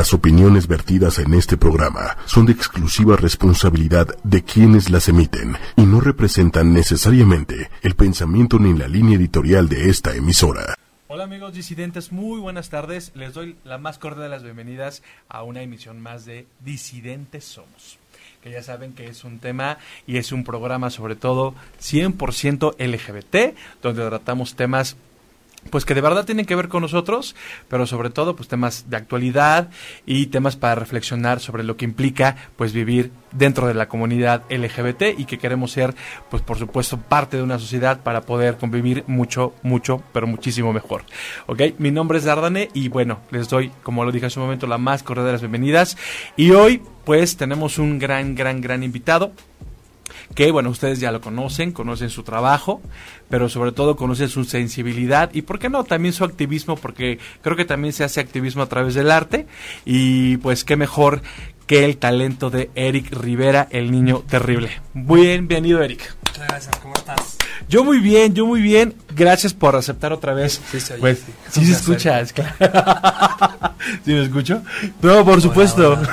Las opiniones vertidas en este programa son de exclusiva responsabilidad de quienes las emiten y no representan necesariamente el pensamiento ni la línea editorial de esta emisora. Hola amigos disidentes, muy buenas tardes. Les doy la más cordial de las bienvenidas a una emisión más de Disidentes Somos. Que ya saben que es un tema y es un programa sobre todo 100% LGBT, donde tratamos temas pues que de verdad tienen que ver con nosotros, pero sobre todo pues temas de actualidad y temas para reflexionar sobre lo que implica pues vivir dentro de la comunidad LGBT y que queremos ser pues por supuesto parte de una sociedad para poder convivir mucho, mucho, pero muchísimo mejor. ¿Ok? Mi nombre es Dardane y bueno, les doy, como lo dije hace un momento, la más cordial de las bienvenidas y hoy pues tenemos un gran, gran, gran invitado que bueno, ustedes ya lo conocen, conocen su trabajo, pero sobre todo conocen su sensibilidad y, ¿por qué no?, también su activismo, porque creo que también se hace activismo a través del arte y pues qué mejor que el talento de Eric Rivera, el niño terrible. Bienvenido, Eric. Muchas gracias, ¿cómo estás? Yo muy bien, yo muy bien. Gracias por aceptar otra vez. Sí, se oye, Pues, sí. sí se escucha, es claro. ¿Sí me escucho? No, por supuesto.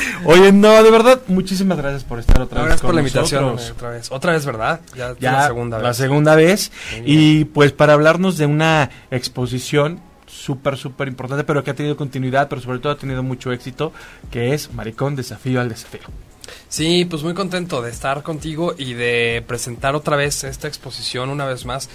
Oye, no, de verdad, muchísimas gracias por estar otra vez Gracias por la invitación nosotros. otra vez. Otra vez, ¿verdad? Ya, Ya la segunda vez. segunda vez. Y pues para hablarnos de una exposición súper, súper importante, pero que ha tenido continuidad, pero sobre todo ha tenido mucho éxito, que es Maricón Desafío al Desafío. Sí, pues muy contento de estar contigo y de presentar otra vez esta exposición una vez más.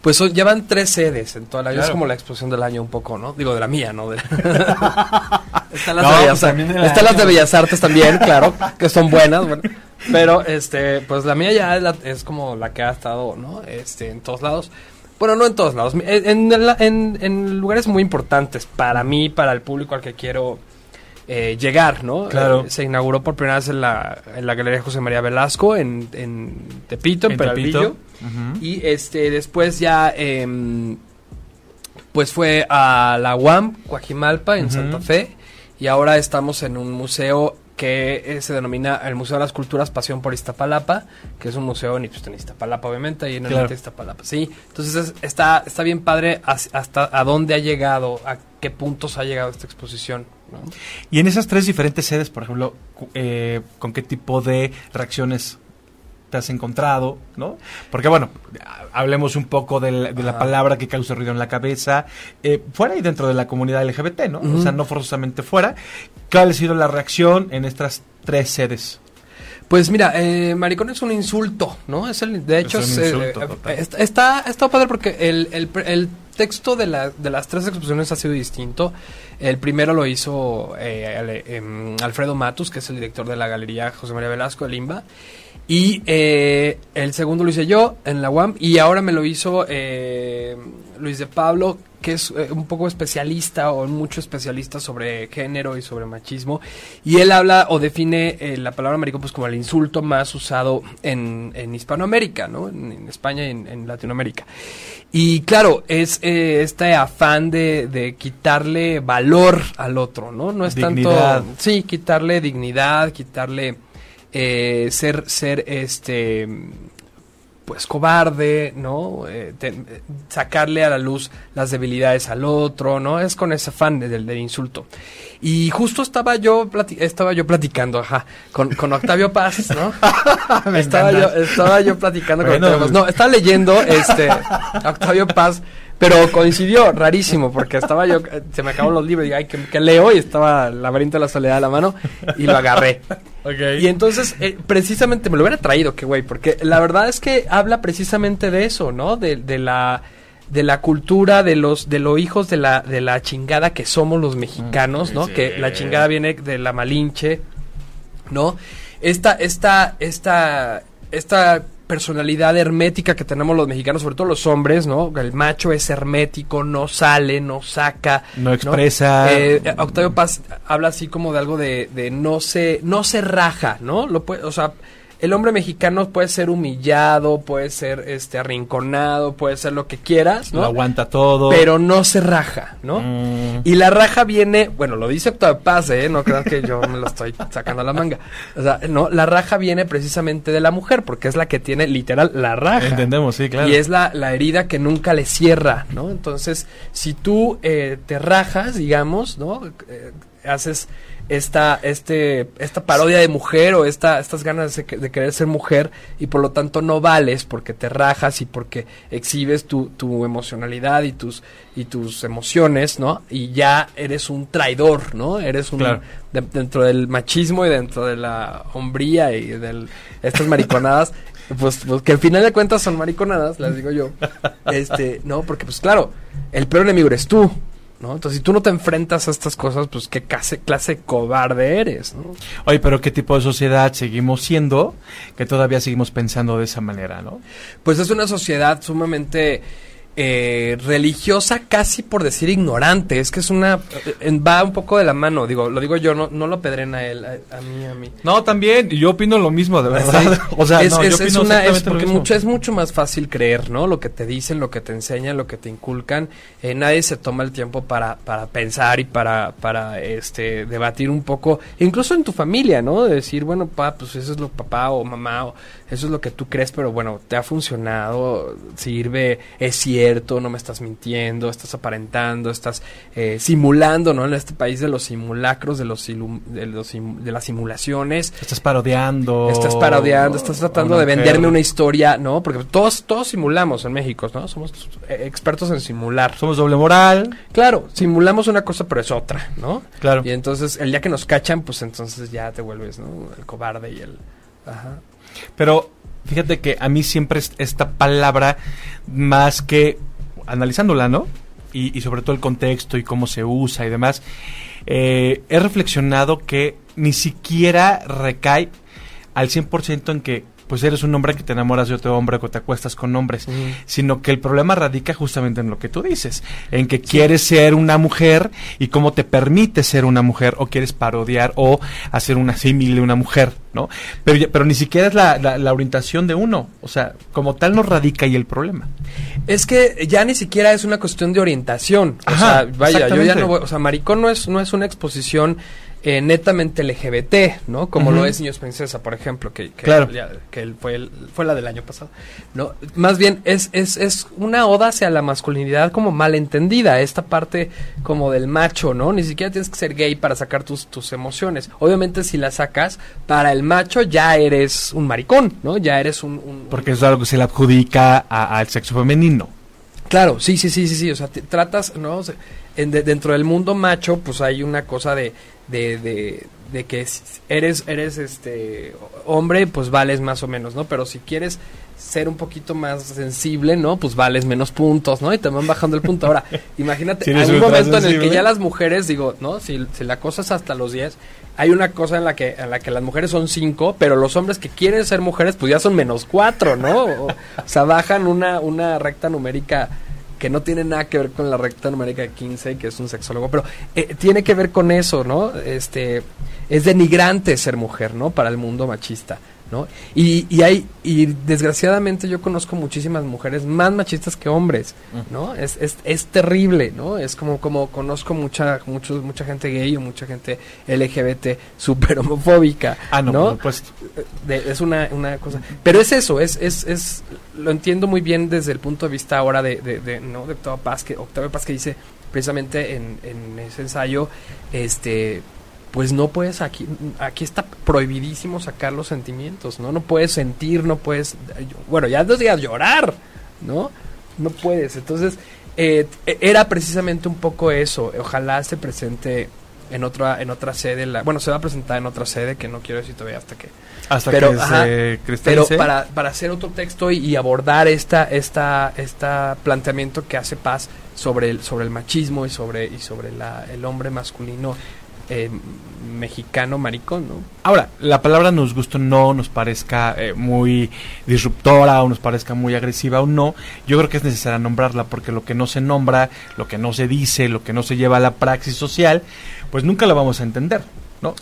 Pues son- llevan tres sedes en toda la vida. Es Claro. como la exposición del año un poco, ¿no? Digo, de la mía, ¿no? De- están las, No, de, pues Bellas, también del están las de. Bellas Artes también, claro, que son buenas. bueno. Pero, este, pues la mía ya es, la- es como la que ha estado, ¿no? Este, en todos lados. Bueno, no en todos lados, en, en, en- en lugares muy importantes para mí, para el público al que quiero eh, llegar, ¿no? Claro. Eh, se inauguró por primera vez en la, en la Galería José María Velasco, en, en Tepito, en, En Peralvillo. Y este después ya em, pues fue a la UAM, Coajimalpa, en. Santa Fe. Y ahora estamos en un museo que eh, se denomina el Museo de las Culturas Pasión por Iztapalapa, que es un museo en, pues, en Iztapalapa, obviamente, y en el norte de Iztapalapa. Sí, entonces es- está, está bien padre as- hasta a dónde ha llegado, a qué puntos ha llegado esta exposición. ¿no? Y en esas tres diferentes sedes, por ejemplo, eh, ¿con qué tipo de reacciones te has encontrado? ¿no? Porque bueno, ha- hablemos un poco de la Ajá. palabra que causa ruido en la cabeza, eh, fuera y dentro de la comunidad LGBT, ¿no? O Ujú. sea, no forzosamente fuera. ¿Cuál ha sido la reacción en estas tres sedes? Pues mira, eh, maricón es un insulto, ¿no? Es el, de hecho, Es un eh, insulto eh, está, está, está padre porque el, el, el texto de, la, de las tres exposiciones ha sido distinto. El primero lo hizo eh, em, Alfredo Matus, que es el director de la Galería José María Velasco de Limba. Y eh, el segundo lo hice yo en la UAM y ahora me lo hizo eh, Luis de Pablo, que es eh, un poco especialista o mucho especialista sobre género y sobre machismo. Y él habla o define eh, la palabra maricón pues como el insulto más usado en, en Hispanoamérica, ¿no? En, en España y en, en Latinoamérica. Y claro, es eh, este afán de, de quitarle valor al otro, ¿no? No es Dignidad. tanto... Sí, quitarle dignidad, quitarle eh, ser, ser este pues cobarde, ¿no? Eh, te- sacarle a la luz las debilidades al otro, ¿no? Es con ese afán de- del, del insulto. Y justo estaba yo estaba yo platicando, ajá, con, con Octavio Paz, ¿no? estaba yo, estaba yo platicando con Octavio Paz. No, estaba leyendo este Octavio Paz, pero coincidió, rarísimo, porque estaba yo, se me acabaron los libros y ay, que, que leo y estaba laberinto de la soledad a la mano y lo agarré. Y entonces, eh, precisamente me lo hubiera traído, que güey, porque la verdad es que habla precisamente de eso, ¿no? De, de la de la cultura de los de los hijos de la de la chingada que somos los mexicanos, ¿no? sí. Que la chingada viene de la Malinche, ¿no? Esta esta esta esta personalidad hermética que tenemos los mexicanos, sobre todo los hombres, ¿no? El macho es hermético, no sale, no saca, No expresa. Eh, eh, Octavio Paz habla así como de algo de, de no se no se raja, ¿no? Lo puede, o sea, el hombre mexicano puede ser humillado, puede ser este arrinconado, puede ser lo que quieras, ¿no? Lo aguanta todo. Pero no se raja, ¿no? Mm. Y la raja viene, bueno, lo dice Octavio Paz, ¿eh? No creas que yo me lo estoy sacando a la manga. O sea, no, la raja viene precisamente de la mujer, porque es la que tiene literal la raja. Entendemos, sí, claro. Y es la, la herida que nunca le cierra, ¿no? Entonces, si tú eh, te rajas, digamos, ¿no? Eh, haces esta, este, esta parodia de mujer o esta, estas ganas de, de querer ser mujer y por lo tanto no vales porque te rajas y porque exhibes tu, tu emocionalidad y tus, y tus emociones, ¿no? Y ya eres un traidor, ¿no? Eres un, Claro. de- dentro del machismo y dentro de la hombría y de estas mariconadas, pues, pues, que al final de cuentas son mariconadas, las digo yo. Este, no, porque pues claro, el peor enemigo eres tú, ¿no? Entonces, si tú no te enfrentas a estas cosas, pues qué clase, clase de cobarde eres, ¿no? Oye, pero ¿qué tipo de sociedad seguimos siendo que todavía seguimos pensando de esa manera, no? Pues es una sociedad sumamente eh, religiosa, casi por decir ignorante. Es que es una. va un poco de la mano, digo, lo digo yo, no, no lo pedren a él, a, a mí, a mí. No, también, yo opino lo mismo, de verdad. O sea, es, no, es- yo es opino una, es porque mucho, es mucho más fácil creer, ¿no? Lo que te dicen, lo que te enseñan, lo que te inculcan. Eh, nadie se toma el tiempo para, para pensar y para, para este, debatir un poco, incluso en tu familia, ¿no? De decir, bueno, pa, pues eso es lo papá o mamá, o eso es lo que tú crees, pero bueno, te ha funcionado, sirve, es cierto, no me estás mintiendo, estás aparentando, estás eh, simulando, ¿no? En este país de los simulacros, de los, de, los de las simulaciones. Estás parodiando. Estás parodiando, estás tratando de venderme mujer. una historia, ¿no? Porque todos, todos simulamos en México, ¿no? Somos expertos en simular. Somos doble moral. Claro, simulamos una cosa, pero es otra, ¿no? Claro. Y entonces, el día que nos cachan, pues entonces ya te vuelves, ¿no? El cobarde y el... Ajá. Pero fíjate que a mí siempre es- esta palabra, más que analizándola, ¿no? Y, y sobre todo el contexto y cómo se usa y demás, eh, he reflexionado que ni siquiera recae al 100% en que pues eres un hombre que te enamoras de otro hombre o que te acuestas con hombres, sino que el problema radica justamente en lo que tú dices, en que quieres ser una mujer y cómo te permite ser una mujer o quieres parodiar o hacer una símil de una mujer, ¿no? Pero, pero ni siquiera es la, la- la orientación de uno, o sea, como tal no radica ahí el problema. Es que ya ni siquiera es una cuestión de orientación. O Ajá, sea, vaya, yo ya no voy, o sea, maricón no es, no es una exposición eh, netamente LGBT, ¿no? Como lo es Niños Princesa, por ejemplo, que, que, Claro. ya- que él fue, el- fue la del año pasado, ¿no? Más bien es, es, es una oda hacia la masculinidad como malentendida, esta parte como del macho, ¿no? Ni siquiera tienes que ser gay para sacar tus, tus emociones. Obviamente si las sacas, para el macho ya eres un maricón, ¿no? Ya eres un... un- Porque es algo que se le adjudica al sexo femenino. Claro, sí, sí, sí, sí, sí. O sea, te- tratas, ¿no? O sea, en de- dentro del mundo macho, pues hay una cosa de, de, de, de que eres, eres este hombre, pues vales más o menos, ¿no? Pero si quieres ser un poquito más sensible, ¿no? Pues vales menos puntos, ¿no? Y te van bajando el punto. Ahora, imagínate, Si hay un momento en el que ya las mujeres, digo, ¿no? Si, si la cosa es hasta los 10, hay una cosa en la que en la que las mujeres son 5, pero los hombres que quieren ser mujeres, pues ya son menos 4, ¿no? O, o sea, bajan una, una recta numérica que no tiene nada que ver con la recta numérica de 15, que es un sexólogo, pero eh, tiene que ver con eso, ¿no? Este, es denigrante ser mujer, ¿no? Para el mundo machista, ¿no? Y, y hay, y desgraciadamente yo conozco muchísimas mujeres más machistas que hombres, ¿no? Es, es, es terrible, ¿no? Es como, como conozco mucha, muchos, mucha gente gay o mucha gente LGBT súper homofóbica, Ah, no, ¿no? por supuesto. de- es una, una cosa. Pero es eso, es, es, es, lo entiendo muy bien desde el punto de vista ahora de, de, de, ¿no? de Octavio Paz, que, Octavio Paz que dice precisamente en, en ese ensayo, este pues no puedes aquí aquí está prohibidísimo sacar los sentimientos, ¿no? No puedes sentir, no puedes bueno, ya no digas llorar, ¿no? No puedes. Entonces, eh, era precisamente un poco eso. Ojalá se presente en otra en otra sede, la, bueno, se va a presentar en otra sede que no quiero decir todavía hasta que Hasta pero, que ajá, se pero para, para hacer otro texto y, y abordar esta, esta, esta planteamiento que hace Paz sobre el, sobre el machismo y sobre, y sobre la, el hombre masculino eh, mexicano maricón, ¿no? Ahora, la palabra nos gusta no, nos parezca eh, muy disruptora o nos parezca muy agresiva o no, yo creo que es necesario nombrarla porque lo que no se nombra, lo que no se dice, lo que no se lleva a la praxis social, pues nunca lo vamos a entender, ¿no?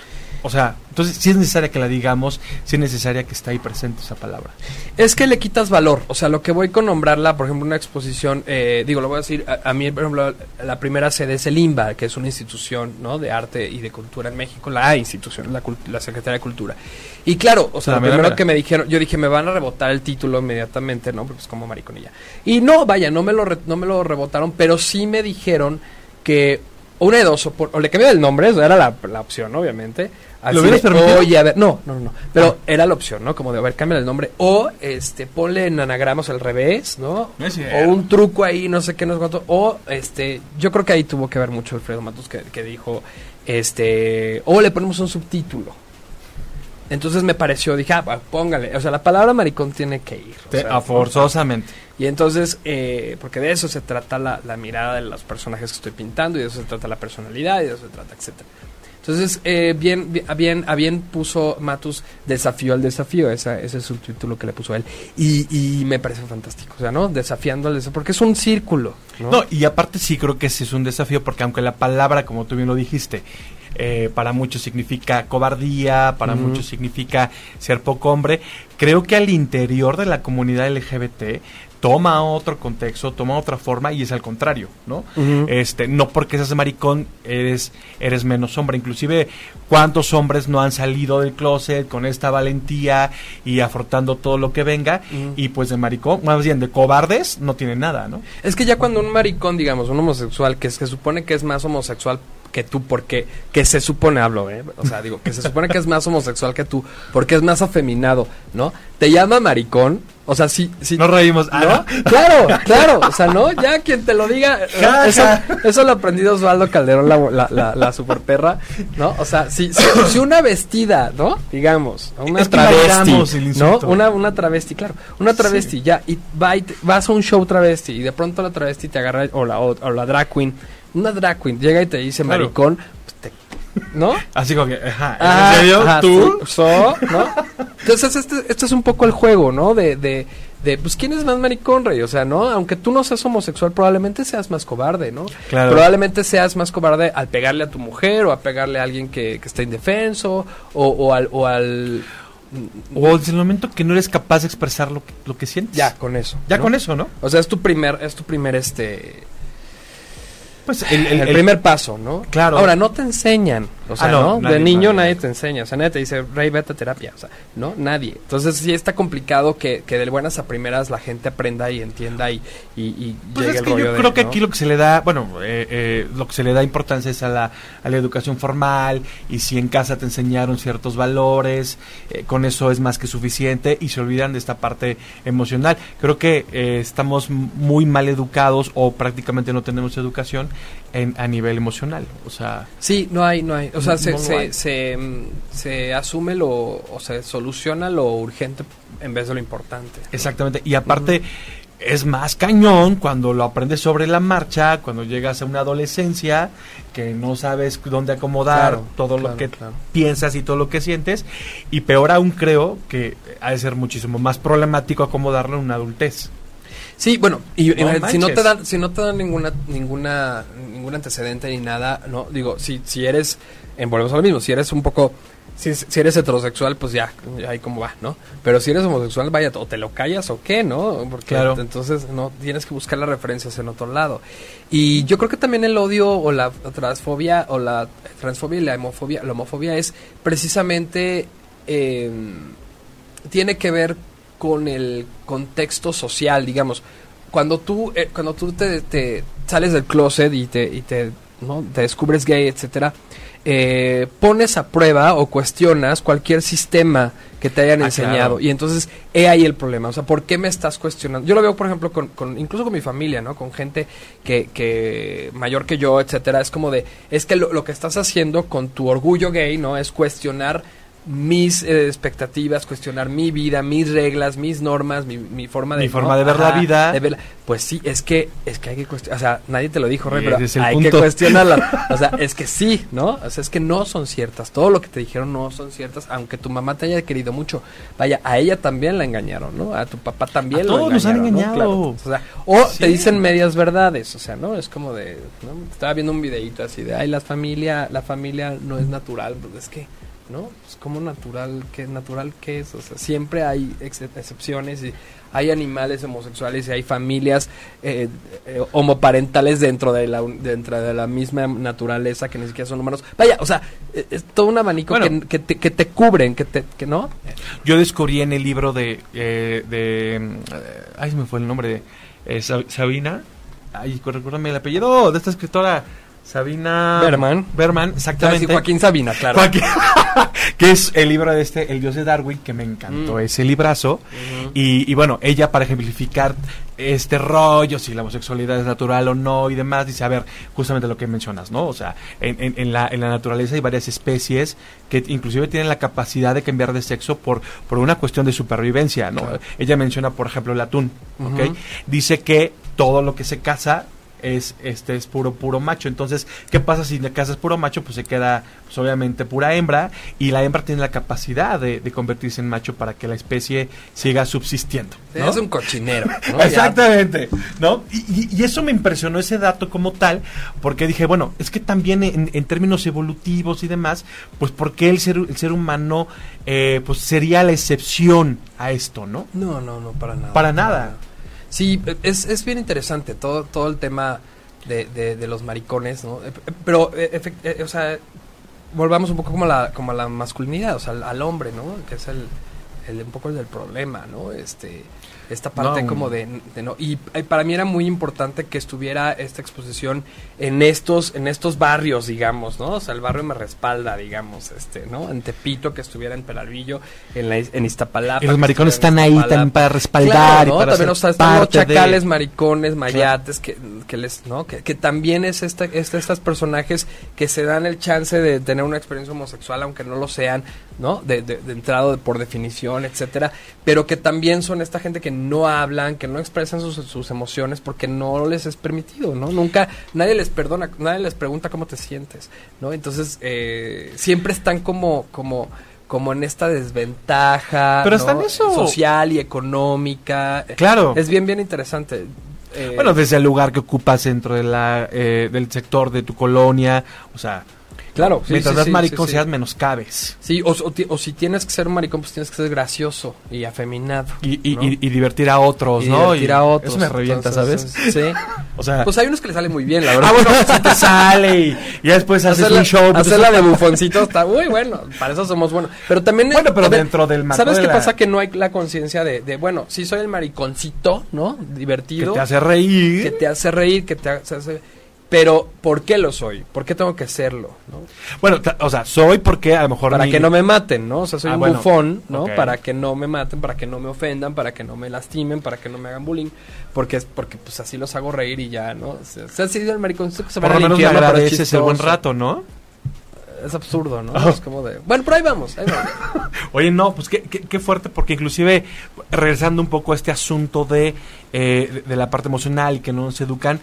O sea, entonces sí es necesaria que la digamos, sí es necesaria que esté ahí presente esa palabra. Es que le quitas valor. O sea, lo que voy con nombrarla, por ejemplo, una exposición, eh, digo, lo voy a decir, a, a, mí, por ejemplo, la primera sede es el IMBA, que es una institución ¿no? de arte y de cultura en México, la institución, la, la Secretaría de Cultura. Y claro, o sea, La lo primero que me dijeron, yo dije, me van a rebotar el título inmediatamente, ¿no? Pues como mariconilla. Y no, vaya, no me lo, re- no me lo rebotaron, pero sí me dijeron que una de dos, o, por- o le cambié el nombre, eso era la, la opción, obviamente. Así hubieras de, permitido? Oye, a ver, no, no, no, no. Pero Ah. era la opción, ¿no? Como de, a ver, cambia el nombre. O, este, ponle en anagramos al revés, ¿no? O un truco ahí, no sé qué, no sé cuánto. O, este, yo creo que ahí tuvo que ver mucho Alfredo Matos que, que dijo, este, o le ponemos un subtítulo. Entonces me pareció, dije, ah, póngale. O sea, la palabra maricón tiene que ir. o Te- sea, forzosamente. y entonces, eh, porque de eso se trata la, la mirada de los personajes que estoy pintando, y de eso se trata la personalidad, y de eso se trata, etcétera. Entonces, eh, bien, bien, a bien, a bien puso Matus desafío al desafío, esa, ese es el subtítulo que le puso él. Y, y me parece fantástico, o sea, ¿no? Desafiando al desafío, porque es un círculo, ¿no? No, y aparte sí creo que ese es un desafío porque aunque la palabra, como tú bien lo dijiste, eh, para muchos significa cobardía, para muchos significa ser poco hombre, creo que al interior de la comunidad LGBT toma otro contexto, toma otra forma y es al contrario, ¿no? Este, no porque seas maricón eres eres menos hombre, inclusive cuántos hombres no han salido del closet con esta valentía y afrontando todo lo que venga y pues de maricón, más bien de cobardes no tienen nada, ¿no? Es que ya cuando un maricón, digamos, un homosexual, que se supone que es más homosexual que tú, porque, que se supone, hablo, ¿eh? O sea, digo, que se supone que es más homosexual que tú, porque es más afeminado, ¿no? Te llama maricón, o sea, sí, sí. Nos reímos. Ah, ¿No? Claro, claro, o sea, ¿no? Ya quien te lo diga, ¿no? Eso, eso lo aprendió Osvaldo Calderón, la, la, la, la super perra, ¿no? O sea, si, si, si una vestida, ¿no? Digamos, una Es que valoramos el travesti, ¿no? insulto. Una, una travesti, claro, una travesti, ya, y va y te- vas a un show travesti, y de pronto la travesti te agarra, o la, o, o la drag queen, una drag queen llega y te dice Claro. maricón, pues te, ¿no? Así como que, ajá, ¿en serio? ajá, ¿Tú? so, ¿no? Entonces, este, este es un poco el juego, ¿no? De, de, de, pues, ¿quién es más maricón, rey? O sea, ¿no? Aunque tú no seas homosexual, probablemente seas más cobarde, ¿no? Claro. Probablemente seas más cobarde al pegarle a tu mujer o a pegarle a alguien que, que está indefenso o, o al... O al O desde el momento que no eres capaz de expresar lo que, lo que sientes. ya, con eso. Ya ¿no? con eso, ¿no? O sea, es tu primer, es tu primer, este... Pues el, El, el- el- primer paso, ¿no? Claro. Ahora, no te enseñan. O sea, Ah, no, De niño nadie. nadie, te enseña. O sea, nadie te dice, Rey, vete a terapia. O sea, ¿no? Nadie. Entonces, sí está complicado que, que de buenas a primeras la gente aprenda y entienda y, y, y Pues llegue es el que rollo yo de, creo que ¿no? aquí lo que se le da, bueno, eh, eh, lo que se le da importancia es a la, a la educación formal y si en casa te enseñaron ciertos valores, eh, con eso es más que suficiente y se olvidan de esta parte emocional. Creo que estamos muy mal educados o prácticamente no tenemos educación en, a nivel emocional. O sea, Sí, no hay, no hay. O sea, No se, se, se, se asume lo, o se soluciona lo urgente en vez de lo importante. Exactamente. Y aparte, es más cañón cuando lo aprendes sobre la marcha, cuando llegas a una adolescencia, que no sabes dónde acomodar Claro, todo claro, lo que claro. piensas y todo lo que sientes. Y peor aún creo que ha de ser muchísimo más problemático acomodarlo en una adultez. Sí, bueno, y No eh, si no te dan, si no te dan ninguna, ninguna, ningún antecedente ni nada, no, digo, si, si eres, eh, volvemos a lo mismo, si eres un poco, si, si eres heterosexual, pues ya, ya ahí como va, ¿no? Pero si eres homosexual, vaya, o te lo callas o qué, ¿no? Porque Claro. entonces no tienes que buscar las referencias en otro lado. Y yo creo que también el odio o la transfobia o la transfobia y la homofobia, la homofobia es precisamente eh, tiene que ver con el contexto social, digamos. Cuando tú, eh, cuando tú te, te sales del closet y te, y te, ¿no? te descubres gay, etcétera, eh, pones a prueba o cuestionas cualquier sistema que te hayan Ah, enseñado. claro. Y entonces, he ahí el problema. O sea, ¿por qué me estás cuestionando? Yo lo veo, por ejemplo, con, con- incluso con mi familia, ¿no? Con gente que, que mayor que yo, etcétera. Es como de, es que lo, lo que estás haciendo con tu orgullo gay, ¿no? Es cuestionar mis eh, expectativas, cuestionar mi vida, mis reglas, mis normas, mi, mi forma de Mi forma de ver la vida. de verla. Pues sí, es que es que hay que cuestionar, o sea, nadie te lo dijo, Rey, pero hay punto. que cuestionarla. O sea, es que sí, ¿no? O sea, es que no son ciertas. Todo lo que te dijeron no son ciertas, aunque tu mamá te haya querido mucho. Vaya, a ella también la engañaron, ¿no? A tu papá también A lo todos nos han engañado. Claro. O, sea, o Sí. te dicen medias verdades, o sea, ¿no? Es como de, ¿no? Estaba viendo un videito así de, ay, la familia, la familia no es natural, pues es que ¿no? Es como natural, que natural que es, o sea, siempre hay ex- excepciones y hay animales homosexuales y hay familias eh, eh, homoparentales dentro de la dentro de la misma naturaleza que ni siquiera son humanos. Vaya, o sea, eh, es todo un abanico Bueno. que, que te, que te cubren, que te, que no. Yo descubrí en el libro de. eh, de eh, ay, se me fue el nombre de. eh, Sab- Sabina. Ay, recuérdame el apellido de esta escritora. Sabina. Berman. Berman, Ah, exactamente. sí, Joaquín Sabina, claro. Joaquín- que es el libro de este, El Dios de Darwin, que me encantó Mm. ese librazo. Y, y bueno, ella para ejemplificar este rollo, si la homosexualidad es natural o no y demás, dice, a ver, justamente lo que mencionas, ¿no? O sea, en, en- en la, en la naturaleza hay varias especies que inclusive tienen la capacidad de cambiar de sexo por, por una cuestión de supervivencia, ¿no? Claro. Ella menciona, por ejemplo, el atún, ¿ok? Dice que todo lo que se caza es este es puro puro macho entonces qué pasa si la casa es puro macho pues se queda pues, obviamente pura hembra y la hembra tiene la capacidad de, de convertirse en macho para que la especie siga subsistiendo ¿no? Es un cochinero. Exactamente, ¿no? Y, eso me impresionó ese dato como tal, porque dije, bueno, es que también en, en términos evolutivos y demás, pues porque el ser, el ser humano eh, pues sería la excepción a esto, ¿no? No, no, no, para nada. Para nada. Sí, es, es bien interesante todo, todo el tema de, de, los maricones, ¿no? Eh, Pero, eh, efect- eh, o sea, volvamos un poco como a la, como a la masculinidad, o sea, al, al hombre, ¿no? Que es el, el- un poco el del problema, ¿no? Este, esta parte No. como de, de no y para mí era muy importante que estuviera esta exposición en estos en estos barrios digamos no o sea el barrio me respalda digamos este no en Tepito que estuviera en Peralvillo en la, en Iztapalapa Y los maricones están ahí también para respaldar Claro, y ¿no? para también o sea, están los parte de- chacales, maricones, mayates, que, que les, ¿no? Que, que también es esta, es estos personajes que se dan el chance de tener una experiencia homosexual, aunque no lo sean, ¿no? De, de, de entrado de- por definición, etcétera, pero que también son esta gente que no hablan, que no expresan sus, sus emociones porque no les es permitido, ¿no? Nunca, nadie les perdona, nadie les pregunta cómo te sientes, ¿no? Entonces, eh, siempre están como, como, como en esta desventaja Pero ¿no? está en eso. social y económica. Claro. Es bien, bien interesante. Eh, Bueno, desde el lugar que ocupas dentro de la, eh, del sector de tu colonia, o sea, claro. sí, mientras sí, más maricón seas, menos cabes. Sí, o, o ti- o si tienes que ser un maricón, pues tienes que ser gracioso y afeminado. Y, y, ¿no? y- y divertir a otros, Y ¿no? divertir a otros. Eso me revienta, Entonces, ¿sabes? Sí. O sea, Pues hay unos que le salen muy bien, la verdad. ah, bueno, si te sale y, ya después haces Hacerla, un show. pues hacerla de bufoncito está muy bueno. Para eso somos buenos. Pero también. Bueno, pero ver, dentro del marco ¿Sabes de qué la- pasa? Que no hay la conciencia de, de, bueno, sí soy el mariconcito, ¿no? que Divertido. te hace reír. que te hace reír, que te hace... Pero, ¿por qué lo soy? ¿Por qué tengo que serlo? ¿no? Bueno, o sea, soy porque a lo mejor. Para mi- que no me maten, ¿no? O sea, soy Ah, un bueno. bufón, ¿no? Para que no me maten, para que no me ofendan, para que no me lastimen, para que no me hagan bullying. Porque es porque pues así los hago reír y ya, ¿no? O sea, si ha sido el mariconcito que se va Por lo menos me agradeces el buen rato, ¿no? Es absurdo, ¿no? Oh. Es como de... Bueno, pero ahí vamos, ahí vamos. Oye, no, pues qué, qué, qué fuerte, porque inclusive, regresando un poco a este asunto de, eh, de, de la parte emocional que no nos educan,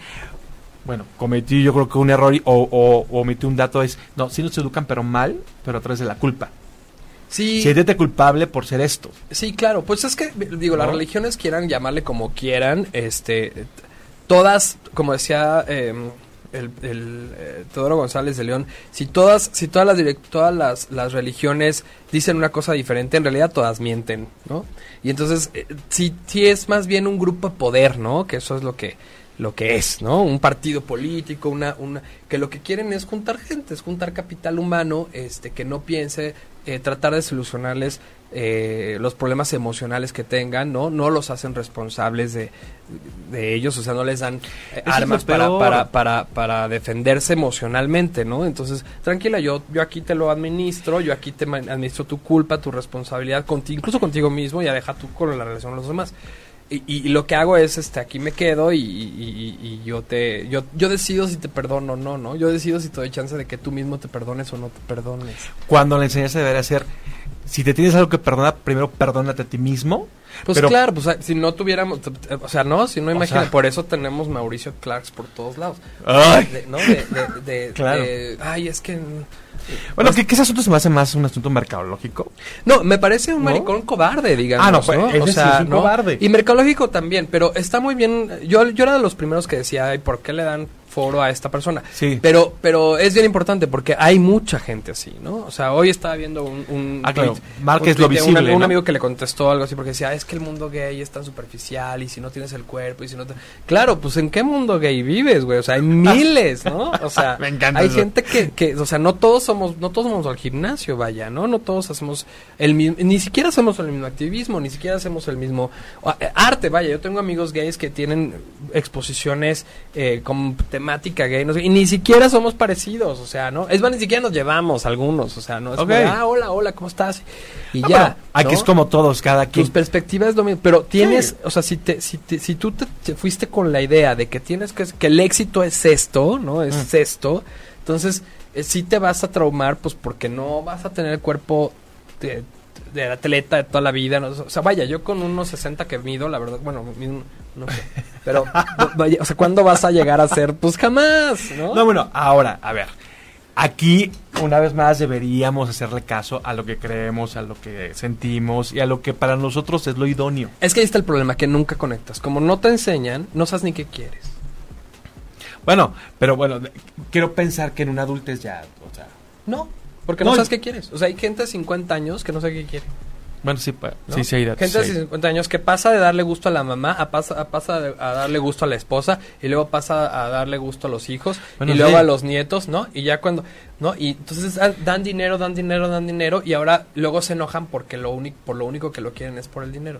bueno, cometí yo creo que un error o, o, o omití un dato, es, no, sí nos educan, pero mal, pero a través de la culpa. Sí, Siéntete culpable por ser esto. Sí, claro. Pues es que, digo, las religiones quieran llamarle como quieran, este, todas, como decía eh, el, el, eh, Teodoro González de León, si todas, si todas las direct- todas las, las religiones dicen una cosa diferente, en realidad todas mienten, ¿no? Y entonces, eh, sí, sí es más bien un grupo de poder, ¿no? Que eso es lo que lo que es, ¿no? Un partido político, una, una, que lo que quieren es juntar gente, es juntar capital humano, este, que no piense, eh, tratar de solucionarles eh, los problemas emocionales que tengan, ¿no? No los hacen responsables de, de ellos, o sea, no les dan eh, armas para, para, para, para defenderse emocionalmente, ¿no? Entonces, tranquila, yo, yo aquí te lo administro, yo aquí te administro tu culpa, tu responsabilidad, conti- incluso contigo mismo, ya deja tú con la relación con los demás. Y, lo que hago es, este, aquí me quedo y, y- yo te, yo, yo decido si te perdono o no, ¿no? Yo decido si te doy chance de que tú mismo te perdones o no te perdones. Cuando la enseñanza debería ser, si te tienes algo que perdonar, primero perdónate a ti mismo. Pues Pero- claro, pues si no tuviéramos, o sea, no, si no O imagina, sea- por eso tenemos Mauricio Clarks por todos lados. Ay. De- ¿No? De, de- de- Claro. de- ay, es que... Bueno, que, que ese asunto se me hace más un asunto mercadológico. No, me parece un ¿No? maricón cobarde, digamos. Ah, no, pues, ese O sea, es un ¿no? cobarde. Y mercadológico también, pero está muy bien. Yo, yo era de los primeros que decía, ay, ¿por qué le dan foro a esta persona. Sí. Pero, pero es bien importante porque hay mucha gente así, ¿no? O sea, hoy estaba viendo un... un Ah, claro. un lo un- visible, Un, ¿no? amigo que le contestó algo así porque decía, "Ah, es que el mundo gay es tan superficial y si no tienes el cuerpo y si no te... Claro, pues ¿en qué mundo gay vives, güey? O sea, hay miles, ¿no? O sea, Me encanta hay eso. gente que, que, o sea, no todos somos, no todos vamos al gimnasio, vaya, ¿no? No todos hacemos el mismo, ni siquiera hacemos el mismo activismo, ni siquiera hacemos el mismo eh, arte, vaya. Yo tengo amigos gays que tienen exposiciones eh, con temática gay, no sé, y ni siquiera somos parecidos, o sea, ¿no? Es más, ni siquiera nos llevamos algunos, o sea, ¿no? Es como, ah, hola, hola, ¿cómo estás? Y Ah, ya. bueno, aquí ¿no? es como todos, cada quien. Tus perspectivas es lo mismo, pero tienes, Sí. o sea, si te, si te- si tú te, te fuiste con la idea de que tienes que, que el éxito es esto, ¿no? Es Mm. esto, entonces eh, sí te vas a traumar, pues porque no vas a tener el cuerpo de, atleta de toda la vida, ¿no? O sea, vaya, yo con unos 60 que mido, la verdad, bueno, no sé, pero, vaya, o sea, ¿cuándo vas a llegar a ser? Pues jamás, ¿no? No, bueno, ahora, a ver. Aquí, una vez más, deberíamos hacerle caso a lo que creemos, a lo que sentimos y a lo que para nosotros es lo idóneo. Es que ahí está el problema, que nunca conectas. Como no te enseñan, no sabes ni qué quieres. Bueno, pero bueno, quiero pensar que en un adultez ya, o sea, No, porque no, No, sabes qué quieres. O sea, hay gente de 50 años que no sabe qué quiere. bueno, sí, pa- ¿no? sí, sí hay datos, Gente de sí. 50 años que pasa de darle gusto a la mamá a pasa, a pasa a darle gusto a la esposa y luego pasa a darle gusto a los hijos Bueno, y luego sí. a los nietos, ¿no? Y ya cuando, ¿no? Y entonces dan- dan dinero, dan dinero, dan dinero y ahora luego se enojan porque lo único por lo único que lo quieren es por el dinero.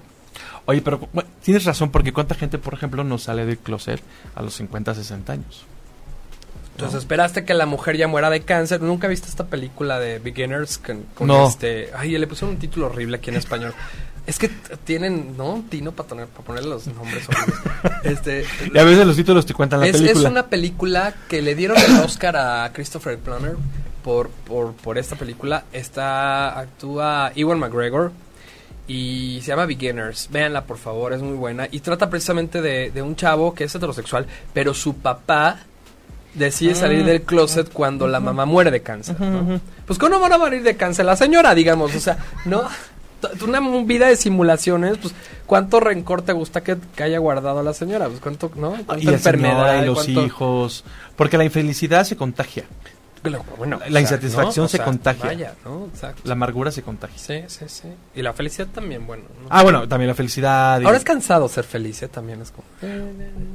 Oye, pero bueno, tienes razón, porque cuánta gente, por ejemplo, no sale del closet a los 50, 60 años. Entonces esperaste que la mujer ya muera de cáncer. ¿Nunca viste esta película de Beginners con, con No. este? Ay, le pusieron un título horrible aquí en español. Es que tienen, ¿no? Tino para poner, para ponerle los nombres. Este, Y a veces los títulos te cuentan la es, es película. una película que le dieron el Oscar a Christopher Plummer por, por, por esta película. Está, actúa Ewan McGregor y se llama Beginners. Véanla, por favor, es muy buena. Y trata precisamente de, de un chavo que es heterosexual, pero su papá decide salir Mm. del closet cuando la mamá muere de cáncer. ¿no? Pues ¿cómo van a morir de cáncer? La señora, digamos, o sea, ¿no? Una vida de simulaciones, pues ¿cuánto rencor te gusta que, que haya guardado la señora? Pues cuánto, ¿no? ¿Cuánta y la enfermedad? y los cuánto- hijos. Porque la infelicidad se contagia. Bueno, La insatisfacción ¿no? se contagia. Vaya, ¿no? Exacto. La amargura se contagia. Sí, sí, sí. Y la felicidad también, bueno. ¿no? Ah, bueno, también la felicidad. y- Ahora es cansado ser feliz, ¿eh? También es como...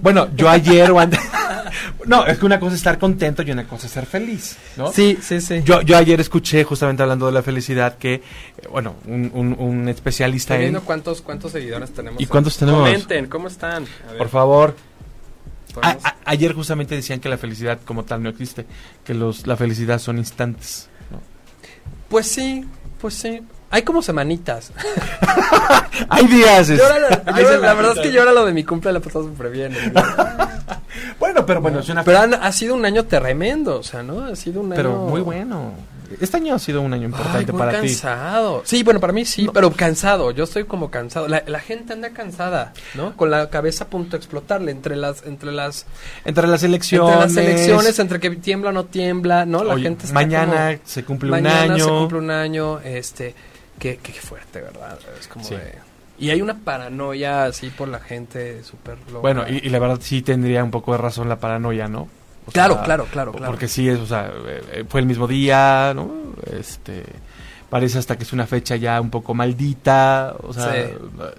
Bueno, yo ayer o antes... no, es que una cosa es estar contento y una cosa es ser feliz, ¿no? Sí, sí, sí. Yo, yo ayer escuché, justamente hablando de la felicidad, que, eh, bueno, un, un, un especialista Estoy en... viendo cuántos, cuántos seguidores tenemos. ¿Y cuántos tenemos? Comenten, ¿cómo están? Por favor. A- podemos- a- ayer justamente decían que la felicidad como tal no existe, que los la felicidad son instantes. ¿no? Pues sí, pues sí. Hay como semanitas. Hay días. es- Yo ahora lo- hay yo ahora- la verdad es que yo ahora lo de mi cumple la he pasado súper bien. ¿no? Bueno, pero bueno, es una... Pero han- ha sido un año tremendo, o sea, ¿no? Ha sido un año... pero muy bueno. Este año ha sido un año importante Ay, muy para ti. cansado. Sí, bueno, para mí sí, pero cansado. Yo estoy como cansado. La, la gente anda cansada, ¿no? Con la cabeza a punto de explotarle entre las entre las Entre las elecciones. entre las elecciones, entre que tiembla o no tiembla, ¿no? La Oye, gente está mañana como- se cumple mañana un año. se cumple un año, este qué, qué fuerte, ¿verdad? Es como Sí. de- y hay una paranoia así por la gente súper loca. Bueno, y, y la verdad sí tendría un poco de razón la paranoia, ¿no? O Claro, sea, claro, claro, claro. Porque sí es, o sea, eh, eh, fue el mismo día, ¿no? Este, parece hasta que es una fecha ya un poco maldita, o sea, Sí.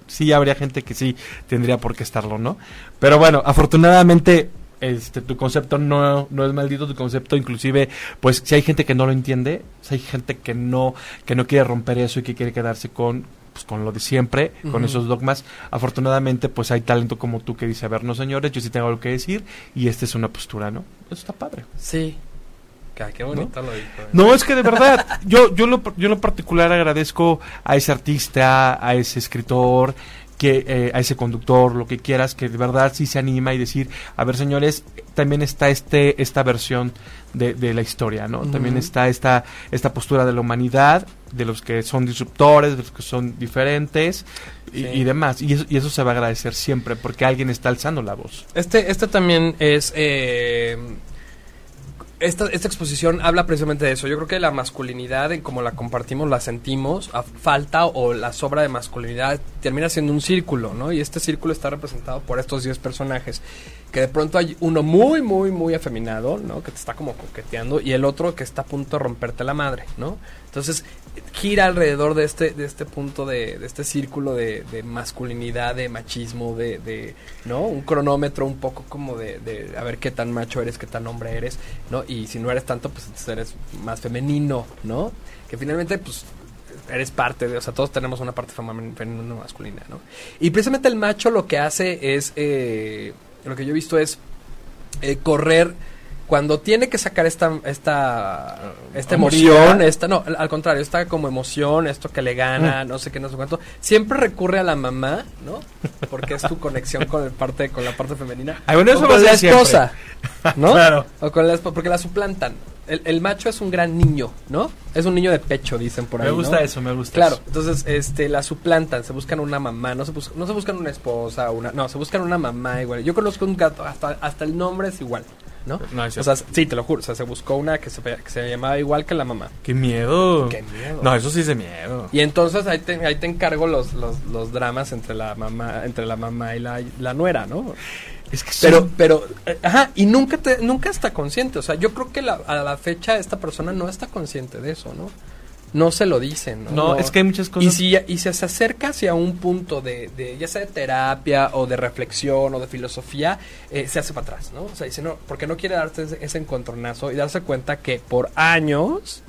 sí, habría gente que sí tendría por qué estarlo, ¿no? Pero bueno, afortunadamente este tu concepto no, no es maldito, tu concepto inclusive, pues si hay gente que no lo entiende, si hay gente que no que no quiere romper eso y que quiere quedarse con pues con lo de siempre, con esos dogmas, afortunadamente pues hay talento como tú que dice, a ver, no señores, yo sí tengo algo que decir y esta es una postura, ¿no? Eso está padre. Sí. Qué bonito lo dijo. eh. No, es que de verdad, yo, yo, lo, yo en lo particular agradezco a ese artista, a ese escritor, que, eh, a ese conductor, lo que quieras, que de verdad sí se anima y decir, a ver señores, también está este, esta versión de, de la historia, ¿no? También está esta, esta postura de la humanidad, de los que son disruptores, de los que son diferentes y, y demás. Y eso, y eso se va a agradecer siempre, porque alguien está alzando la voz. Este, este también es. eh, esta, esta exposición habla precisamente de eso. Yo creo que la masculinidad, en como la compartimos, la sentimos, a falta o la sobra de masculinidad termina siendo un círculo, ¿no? Y este círculo está representado por estos 10 personajes que de pronto hay uno muy, muy, muy afeminado, ¿no? Que te está como coqueteando y el otro que está a punto de romperte la madre, ¿no? Entonces gira alrededor de este, de este punto de, de este círculo de, de masculinidad, de machismo, de, de, ¿no? Un cronómetro un poco como de, de a ver qué tan macho eres, qué tan hombre eres, ¿no? Y si no eres tanto, pues entonces eres más femenino, ¿no? Que finalmente, pues eres parte de, o sea, todos tenemos una parte femenina masculina, ¿no? Y precisamente el macho lo que hace es, eh, lo que yo he visto es eh, correr cuando tiene que sacar esta esta esta Emoción. emoción, esta no, al contrario, esta como emoción, esto que le gana, no sé qué, no sé cuánto, siempre recurre a la mamá, ¿no? Porque es tu conexión con el parte con la parte femenina. Ay, bueno, eso con la esposa, ¿no? Claro. O con porque la suplantan. El, el macho es un gran niño, ¿no? Es un niño de pecho, dicen por ahí. Me gusta ¿no? eso, me gusta Claro, eso. entonces este la suplantan, se buscan una mamá, no se, bus- no se buscan una esposa, una no, se buscan una mamá igual. Yo conozco un gato, hasta, hasta el nombre es igual, ¿no? No, es o sea, sí, te lo juro, o sea, se buscó una que se, que se llamaba igual que la mamá. Qué miedo. Qué miedo. No, eso sí es de miedo. Y entonces ahí te, ahí te encargo los, los, los dramas entre la mamá, entre la mamá y la, la nuera, ¿no? Es que Pero, son- pero, eh, ajá, y nunca te, nunca está consciente. O sea, yo creo que la- a la fecha esta persona no está consciente de eso, ¿no? No se lo dicen, ¿no? No, es que hay muchas cosas. Y si, y si se acerca hacia un punto de, de, ya sea de terapia o de reflexión o de filosofía, eh, se hace para atrás, ¿no? O sea, dice, no, porque no quiere darse ese, ese encontronazo y darse cuenta que por años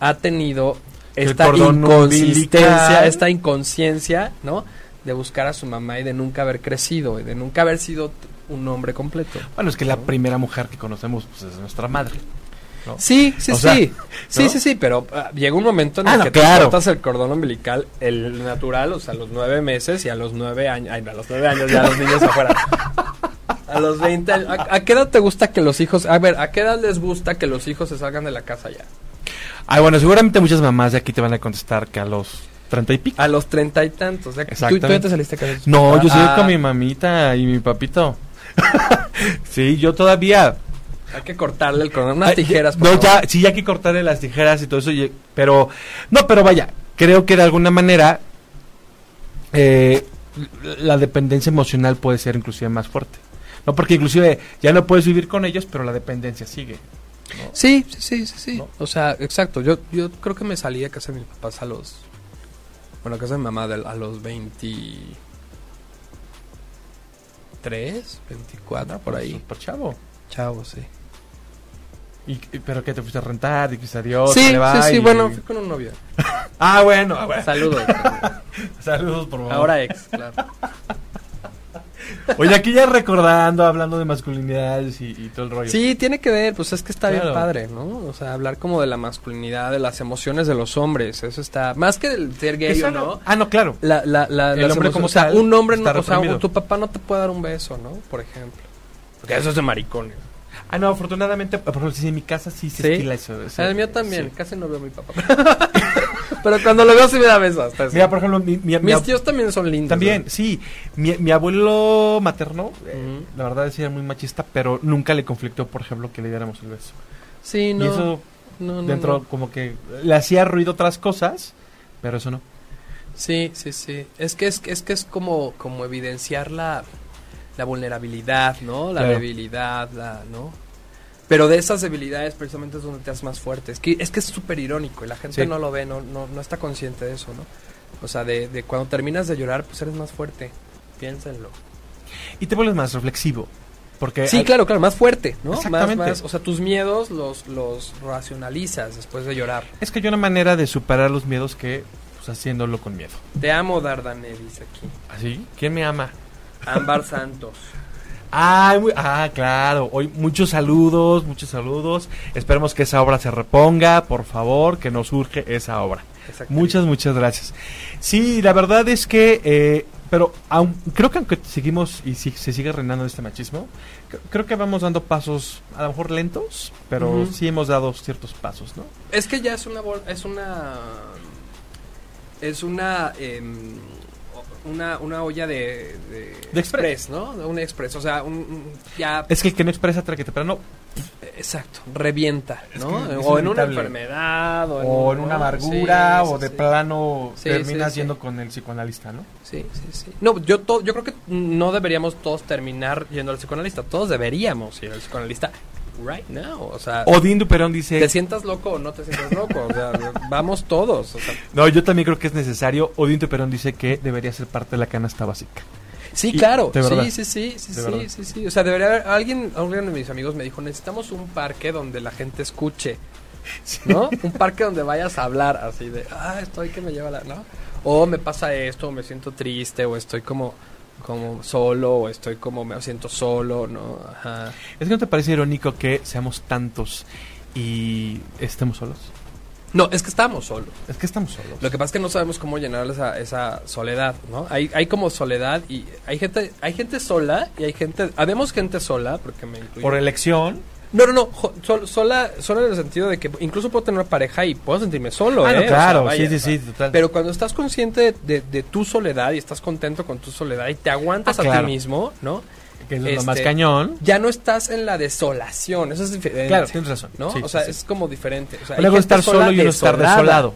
ha tenido esta inconsistencia, umbilical. esta inconsciencia, ¿no? De buscar a su mamá y de nunca haber crecido y de nunca haber sido un hombre completo. Bueno, es que la primera mujer que conocemos pues, es nuestra madre. ¿no? Sí, sí, O sea, sí. Sí, ¿no? sí, sí, pero ah, llega un momento en Ah, el que te cortas el cordón umbilical, el natural, o sea, a los nueve meses y a los nueve años, ay, a los nueve años ya los niños afuera. A los 20 años. ¿A, a qué edad te gusta que los hijos, a ver, a qué edad les gusta que los hijos se salgan de la casa ya? Ay, bueno, seguramente muchas mamás de aquí te van a contestar que a los treinta y pico. A los treinta y tantos. o sea, ¿tú, tú ya te saliste a casa? No, yo soy Ah, con mi mamita y mi papito. sí, yo todavía. Hay que cortarle el cordón, unas Ay, tijeras. por No, favor. ya, sí, ya hay que cortarle las tijeras y todo eso. y- Pero, no, pero vaya, creo que de alguna manera eh, la dependencia emocional puede ser inclusive más fuerte. No, porque inclusive ya no puedes vivir con ellos, pero la dependencia sigue. ¿no? Sí, sí, sí, sí, sí. ¿No? O sea, exacto. Yo, yo creo que me salí a casa de mis papás a los. Bueno, a casa de mi mamá a los 23, 24, por ahí. Super chavo. Chavo, sí. Y, pero que te fuiste a rentar, y que adiós, sí, sí, va sí. y- Bueno, fui con un novio. Ah, bueno, ah, bueno. Saludos. Saludos, por favor. Ahora ex, claro. Oye, aquí ya recordando, hablando de masculinidades y, y todo el rollo. Sí, tiene que ver, pues es que está bien padre, ¿no? O sea, hablar como de la masculinidad, de las emociones de los hombres, eso está... Más que del ser gay o no, Ah, no, claro. La, la, la, El las hombre como o sea, tal un hombre, no, o sea, tu papá no te puede dar un beso, ¿no? Por ejemplo. Porque eso es de maricones. Ah, no, afortunadamente, por ejemplo, sí, en mi casa sí se ¿Sí? estila eso. eso, el mío también, sí. casi no veo a mi papá. Pero cuando lo veo sí me da besos. Mira, por ejemplo, mi, mi- mi Mis ab- tíos también son lindos. También, sí. Mi, mi abuelo materno, eh, Ujú. la verdad es que era muy machista, pero nunca le conflictó, por ejemplo, que le diéramos el beso. Sí, no. y eso no, no, dentro no. como que le hacía ruido otras cosas, pero eso no. Sí, sí, sí. Es que es, es que es como, como evidenciar la, la vulnerabilidad, ¿no? La Claro. debilidad, la, ¿no? Pero de esas debilidades precisamente es donde te haces más fuerte. Es que es que es súper irónico y la gente Sí. no lo ve, no, no, no está consciente de eso, ¿no? O sea, de, de cuando terminas de llorar, pues eres más fuerte. Piénsenlo. Y te vuelves más reflexivo. Porque Sí, claro, claro, más fuerte, ¿no? Más, Exactamente. más, o sea, tus miedos los, los racionalizas después de llorar. es que hay una manera de superar los miedos que pues, haciéndolo con miedo. Te amo, Dardane, dice aquí. ¿Así? ¿Quién me ama? Ámbar Santos. Ah, muy- ah, claro. Hoy muchos saludos, muchos saludos. Esperemos que esa obra se reponga, por favor, que nos surge esa obra. Muchas, muchas gracias. Sí, la verdad es que, eh, pero aun- creo que aunque seguimos y si, se sigue reinando este machismo, cre- creo que vamos dando pasos, a lo mejor lentos, pero sí hemos dado ciertos pasos, ¿no? Es que ya es una es una es una em, una, una olla de, de, De express. ¿no? Un express, o sea, un, un- ya Es que el que no expresa tarde que temprano Exacto, revienta, Es ¿no? que es o en una enfermedad, o en, O en una amargura, Sí, o de sí. plano terminas yendo con el psicoanalista, ¿no? Sí, sí, sí. No, yo, to- yo creo que no deberíamos todos terminar yendo al psicoanalista. Todos deberíamos ir al psicoanalista right now. O sea, Odín Duperón dice... te sientas loco o no te sientas loco. O sea, vamos todos. O sea, No, yo también creo que es necesario. Odín Duperón dice que debería ser parte de la canasta básica. sí, Y- claro. de verdad. Sí, sí, sí, sí, sí, sí, sí. O sea, debería haber alguien, alguien de mis amigos me dijo, necesitamos un parque donde la gente escuche. ¿No? Un parque donde vayas a hablar así de, ah, estoy que me lleva la, ¿no? O me pasa esto, o me siento triste, o estoy como como solo, o estoy como me siento solo, ¿no? Ajá. ¿Es que no te parece irónico que seamos tantos y estemos solos? No, es que estamos solos. Es que estamos solos. Lo que pasa es que no sabemos cómo llenar esa, esa soledad, ¿no? Hay, hay como soledad y hay gente, hay gente sola y hay gente, habemos gente sola, porque me incluyo. Por elección. No, no, no, sol- sola, sola en el sentido de que incluso puedo tener una pareja y puedo sentirme solo, Ah, no, ¿eh? O claro, sea, vaya, sí, sí, sí, total. Pero cuando estás consciente de, de tu soledad y estás contento con tu soledad y te aguantas Ah, a claro. ti mismo, ¿no? que es lo este, más cañón. Ya no estás en la desolación, eso es diferente. Claro, tienes razón. ¿No? Sí, o sea, sí, es como diferente. O sea, hay Luego estar solo y uno estar desolado.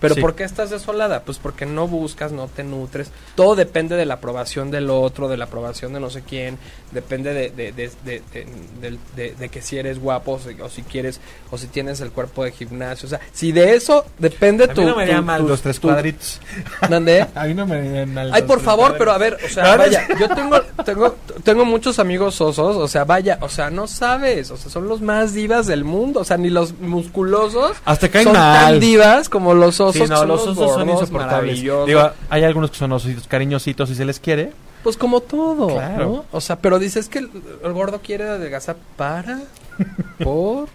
Pero Sí. ¿por qué estás desolada? Pues porque no buscas, no te nutres. Todo depende de la aprobación del otro, de la aprobación de no sé quién. Depende de, de, de, de, de- del- de- de que si eres guapo o si, o si quieres, o si tienes el cuerpo de gimnasio. O sea, si de eso depende A tu... mí no me tu- llaman tu- los tres tu- cuadritos. ¿Dónde? A mí no me llaman Ay, por favor, pero a ver, o sea, vaya, yo tengo, tengo, tengo muchos amigos osos, o sea, vaya, o sea, no sabes, o sea, son los más divas del mundo, o sea, ni los musculosos Hasta caen son tan mal. divas como los osos. Sí, no, los osos son insoportables. Digo, hay algunos que son ositos cariñositos si se les quiere. Pues como todo, Claro. ¿no? O sea, pero dices que el, el gordo quiere adelgazar para, por... O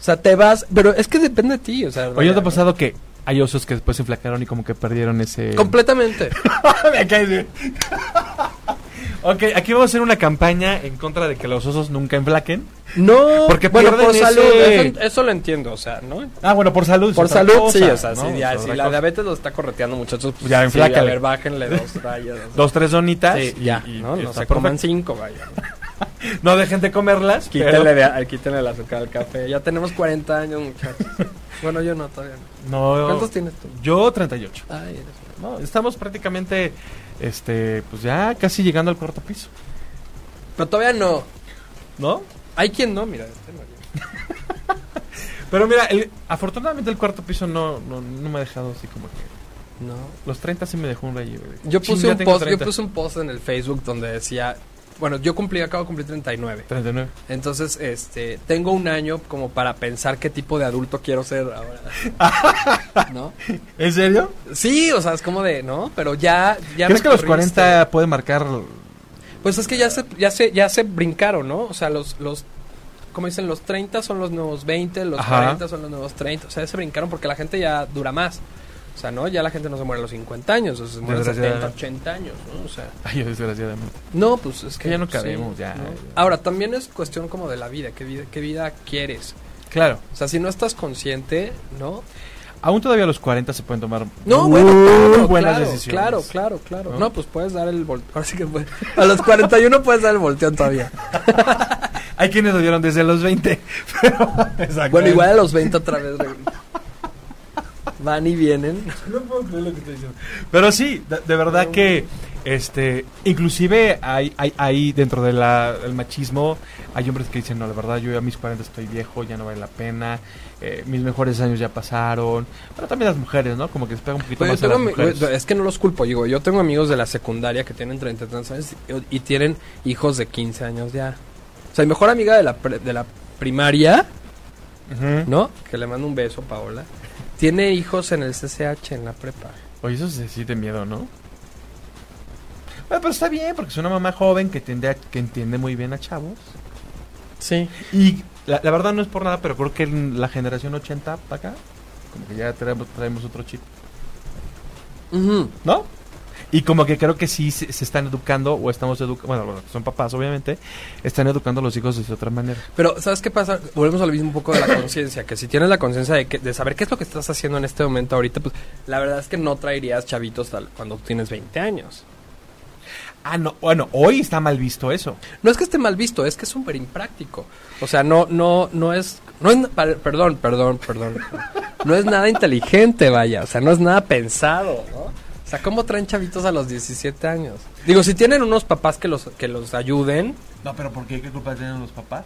sea, te vas, pero es que depende de ti, o sea... Oye, vaya, ¿no te ha pasado que hay osos que después se enflacaron y como que perdieron ese... Completamente. Me caes bien. Ok, aquí vamos a hacer una campaña en contra de que los osos nunca enflaquen. No, Porque bueno, por salud, eso, eso lo entiendo, o sea, ¿no? Ah, bueno, por salud. Por salud, cosa, sí, o sea, ¿no? si, ya- si la cosa. diabetes lo está correteando, muchachos, pues Ya, sí, a ver, bájenle dos rayas. o sea, Dos, tres donitas. sí, ya, y- y ¿no? Se coman cinco, vaya. No dejen de comerlas. Quítenle, pero- de- quítenle el azúcar al café. Ya tenemos 40 años, muchachos. bueno, yo no, todavía no. No. ¿Cuántos tienes tú? Yo 38. Ay, eres... No, estamos prácticamente, este, pues ya casi llegando al cuarto piso. Pero todavía no. ¿No? Hay quien no, mira. este no. Pero mira, el- afortunadamente el cuarto piso no, no, no me ha dejado así como que... No. Los 30 sí me dejó un rayo. Yo puse, un post, yo 30. puse un post en el Facebook donde decía... Bueno, yo cumplí, acabo de cumplir 39. 39. Entonces, este, tengo un año como para pensar qué tipo de adulto quiero ser ahora. ¿No? ¿En serio? Sí, o sea, es como de, ¿no? Pero ya, ya ¿Crees me que los corriste. 40 puede marcar... Pues es que ya se, ya se, ya se brincaron, ¿no? O sea, los, los, como dicen, los 30 son los nuevos 20, los Ajá. 40 son los nuevos 30. O sea, ya se brincaron porque la gente ya dura más. O sea, ¿no? Ya la gente no se muere a los 50 años, o sea, se muere a 70, Desgraciadamente. 80 años, ¿no? O sea, Ay, desgraciadamente. no, pues es que ya no sí, cabemos, ya, ¿no? ya. Ahora, también es cuestión como de la vida, qué vida, qué vida quieres. Claro. O sea, si no estás consciente, ¿no? Aún todavía a los 40 se pueden tomar No, muy bueno, claro, buenas claro, decisiones. Claro, claro, claro. ¿No? ¿No? pues puedes dar el volteón. Ahora sí que puedes. A los 41 puedes dar el volteón todavía. Hay quienes lo dieron desde los 20. Pero. Bueno, igual a los 20 otra vez. Van y vienen. No puedo creer lo que estoy diciendo. Pero sí, de, de verdad que este inclusive hay, hay, hay dentro del machismo hay hombres que dicen, no, la verdad yo a mis 40 estoy viejo, ya no vale la pena, eh, mis mejores años ya pasaron. Pero también las mujeres, ¿no? Como que se pega un poquito más a las mujeres. es que no los culpo, digo, yo tengo amigos de la secundaria que tienen 33 años y, y tienen hijos de 15 años ya. O sea, mi mejor amiga de la, pre- de la primaria. ¿no? Que le mando un beso, Paola. Tiene hijos en el CCH, en la prepa. Oye, eso se siente miedo, ¿no? Bueno, pero está bien, porque es una mamá joven que, tiende a- que entiende muy bien a chavos. Sí. Y la, la verdad no es por nada, pero creo que en la generación 80 para acá, como que ya traemos, traemos otro chip, ¿no? Y como que creo que sí se, se están educando, o estamos educando, bueno, bueno, son papás obviamente, están educando a los hijos de otra manera. Pero, ¿sabes qué pasa? Volvemos al mismo un poco de la conciencia, que si tienes la conciencia de, que- de saber qué es lo que estás haciendo en este momento ahorita, pues la verdad es que no traerías chavitos tal, cuando tienes 20 años. Ah, no, bueno, hoy está mal visto eso. No es que esté mal visto, es que es súper impráctico. O sea, no, no, no es, no es, perdón, perdón, perdón. No es nada inteligente, vaya. O sea, no es nada pensado, ¿no? O sea, ¿cómo traen chavitos a los 17 años? Digo, si tienen unos papás que los, que los ayuden, No, pero ¿por qué? ¿Qué culpa tienen los papás?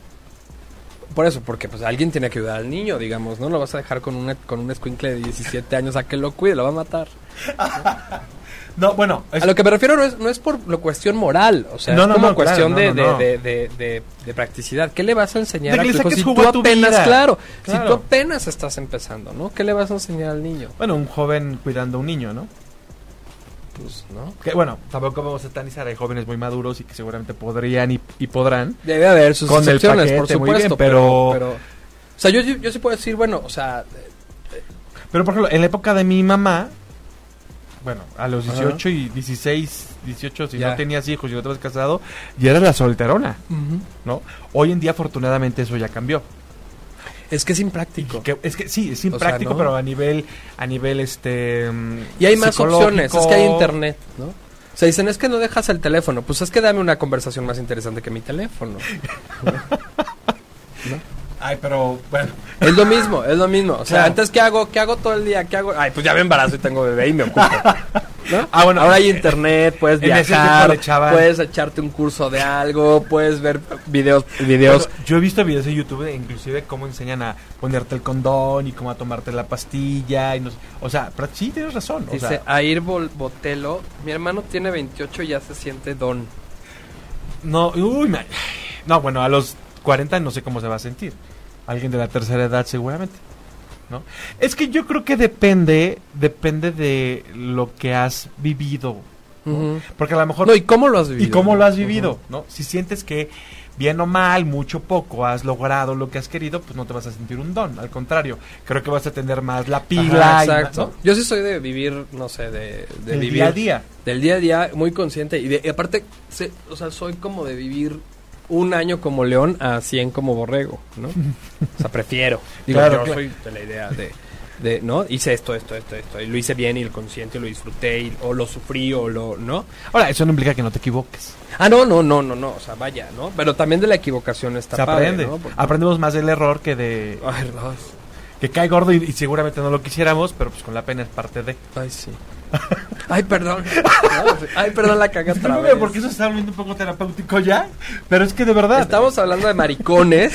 por eso, porque pues alguien tiene que ayudar al niño, digamos, ¿no? Lo vas a dejar con, una, con un escuincle de 17 años a que lo cuide, lo va a matar. No, bueno, es- A lo que me refiero no es, no es por la cuestión moral, o sea, No, es no, como no, cuestión claro, de, de, no. de, de, practicidad. ¿Qué le vas a enseñar De a tu hijo si tú apenas, vida. claro, si Claro. tú apenas estás empezando, ¿no? ¿Qué le vas a enseñar al niño? bueno, un joven cuidando a un niño, ¿no? Pues, ¿no? Que bueno, tampoco vamos a satanizar, hay jóvenes muy maduros y que seguramente podrían y, y podrán. Debe haber sus Con el excepciones, por paquete, muy bien, supuesto, pero- pero, pero- o sea, yo, yo, yo sí puedo decir, bueno, o sea, Pero por ejemplo, en la época de mi mamá, bueno, a los Ajá. 18 y 16, 18, si Ya. no tenías hijos y no te habías casado, ya eras la solterona, ¿no? Hoy en día, afortunadamente, eso ya cambió. Es que es impráctico. Que- es que sí, es sea, impráctico, ¿no? pero a nivel, a nivel, este... mm, Y hay más opciones, es que hay internet, ¿no? O sea, dicen, es que no dejas el teléfono. Pues es que dame una conversación más interesante que mi teléfono. Ay, pero bueno. Es lo mismo, es lo mismo. O sea, Claro. antes, ¿qué hago? ¿Qué hago todo el día? ¿Qué hago? Ay, pues ya me embarazo y tengo bebé y me ocupo. ¿No? Ah, bueno, Ahora hay internet, puedes viajar, puedes echarte un curso de algo, puedes ver videos, videos. Bueno, yo he visto videos en YouTube, inclusive cómo enseñan a ponerte el condón y cómo a tomarte la pastilla. y no. O sea, pero sí tienes razón. O Dice sea, Air Bol- Botelo, mi hermano tiene 28 y ya se siente don. no, uy, no, bueno, a los 40 no sé cómo se va a sentir. Alguien de la tercera edad seguramente. ¿No? Es que yo creo que depende, depende de lo que has vivido. Porque a lo mejor No, ¿y cómo lo has vivido? y cómo lo has vivido, ¿no? Si sientes que bien o mal, mucho o poco, has logrado lo que has querido, pues no te vas a sentir un don. Al contrario, creo que vas a tener más la pila. Ajá, y más, exacto. ¿no? Yo sí soy de vivir, no sé, de, de Del vivir día a día. del día a día muy consciente y, de, y aparte, sé- o sea, soy como de vivir un año como león a 100 como borrego, ¿no? O sea, prefiero. Digo, Claro, yo claro. soy de la idea de, de, ¿no? Hice esto, esto, esto, esto, y lo hice bien y el consciente lo disfruté, y- o lo sufrí, o lo, ¿no? Ahora, eso no implica que no te equivoques. Ah, no, no, no, no, no, o sea, vaya, ¿no? Pero también de la equivocación está Se padre, aprende. ¿no? Porque- Aprendemos más del error que de... Ay, Dios. Que cae gordo y, y seguramente no lo quisiéramos, pero pues con la pena es parte de... Ay, sí. Ay, perdón. Ay, perdón, la caga otra No, vez. porque eso se está volviendo un poco terapéutico ya, pero es que de verdad... Estamos hablando de maricones.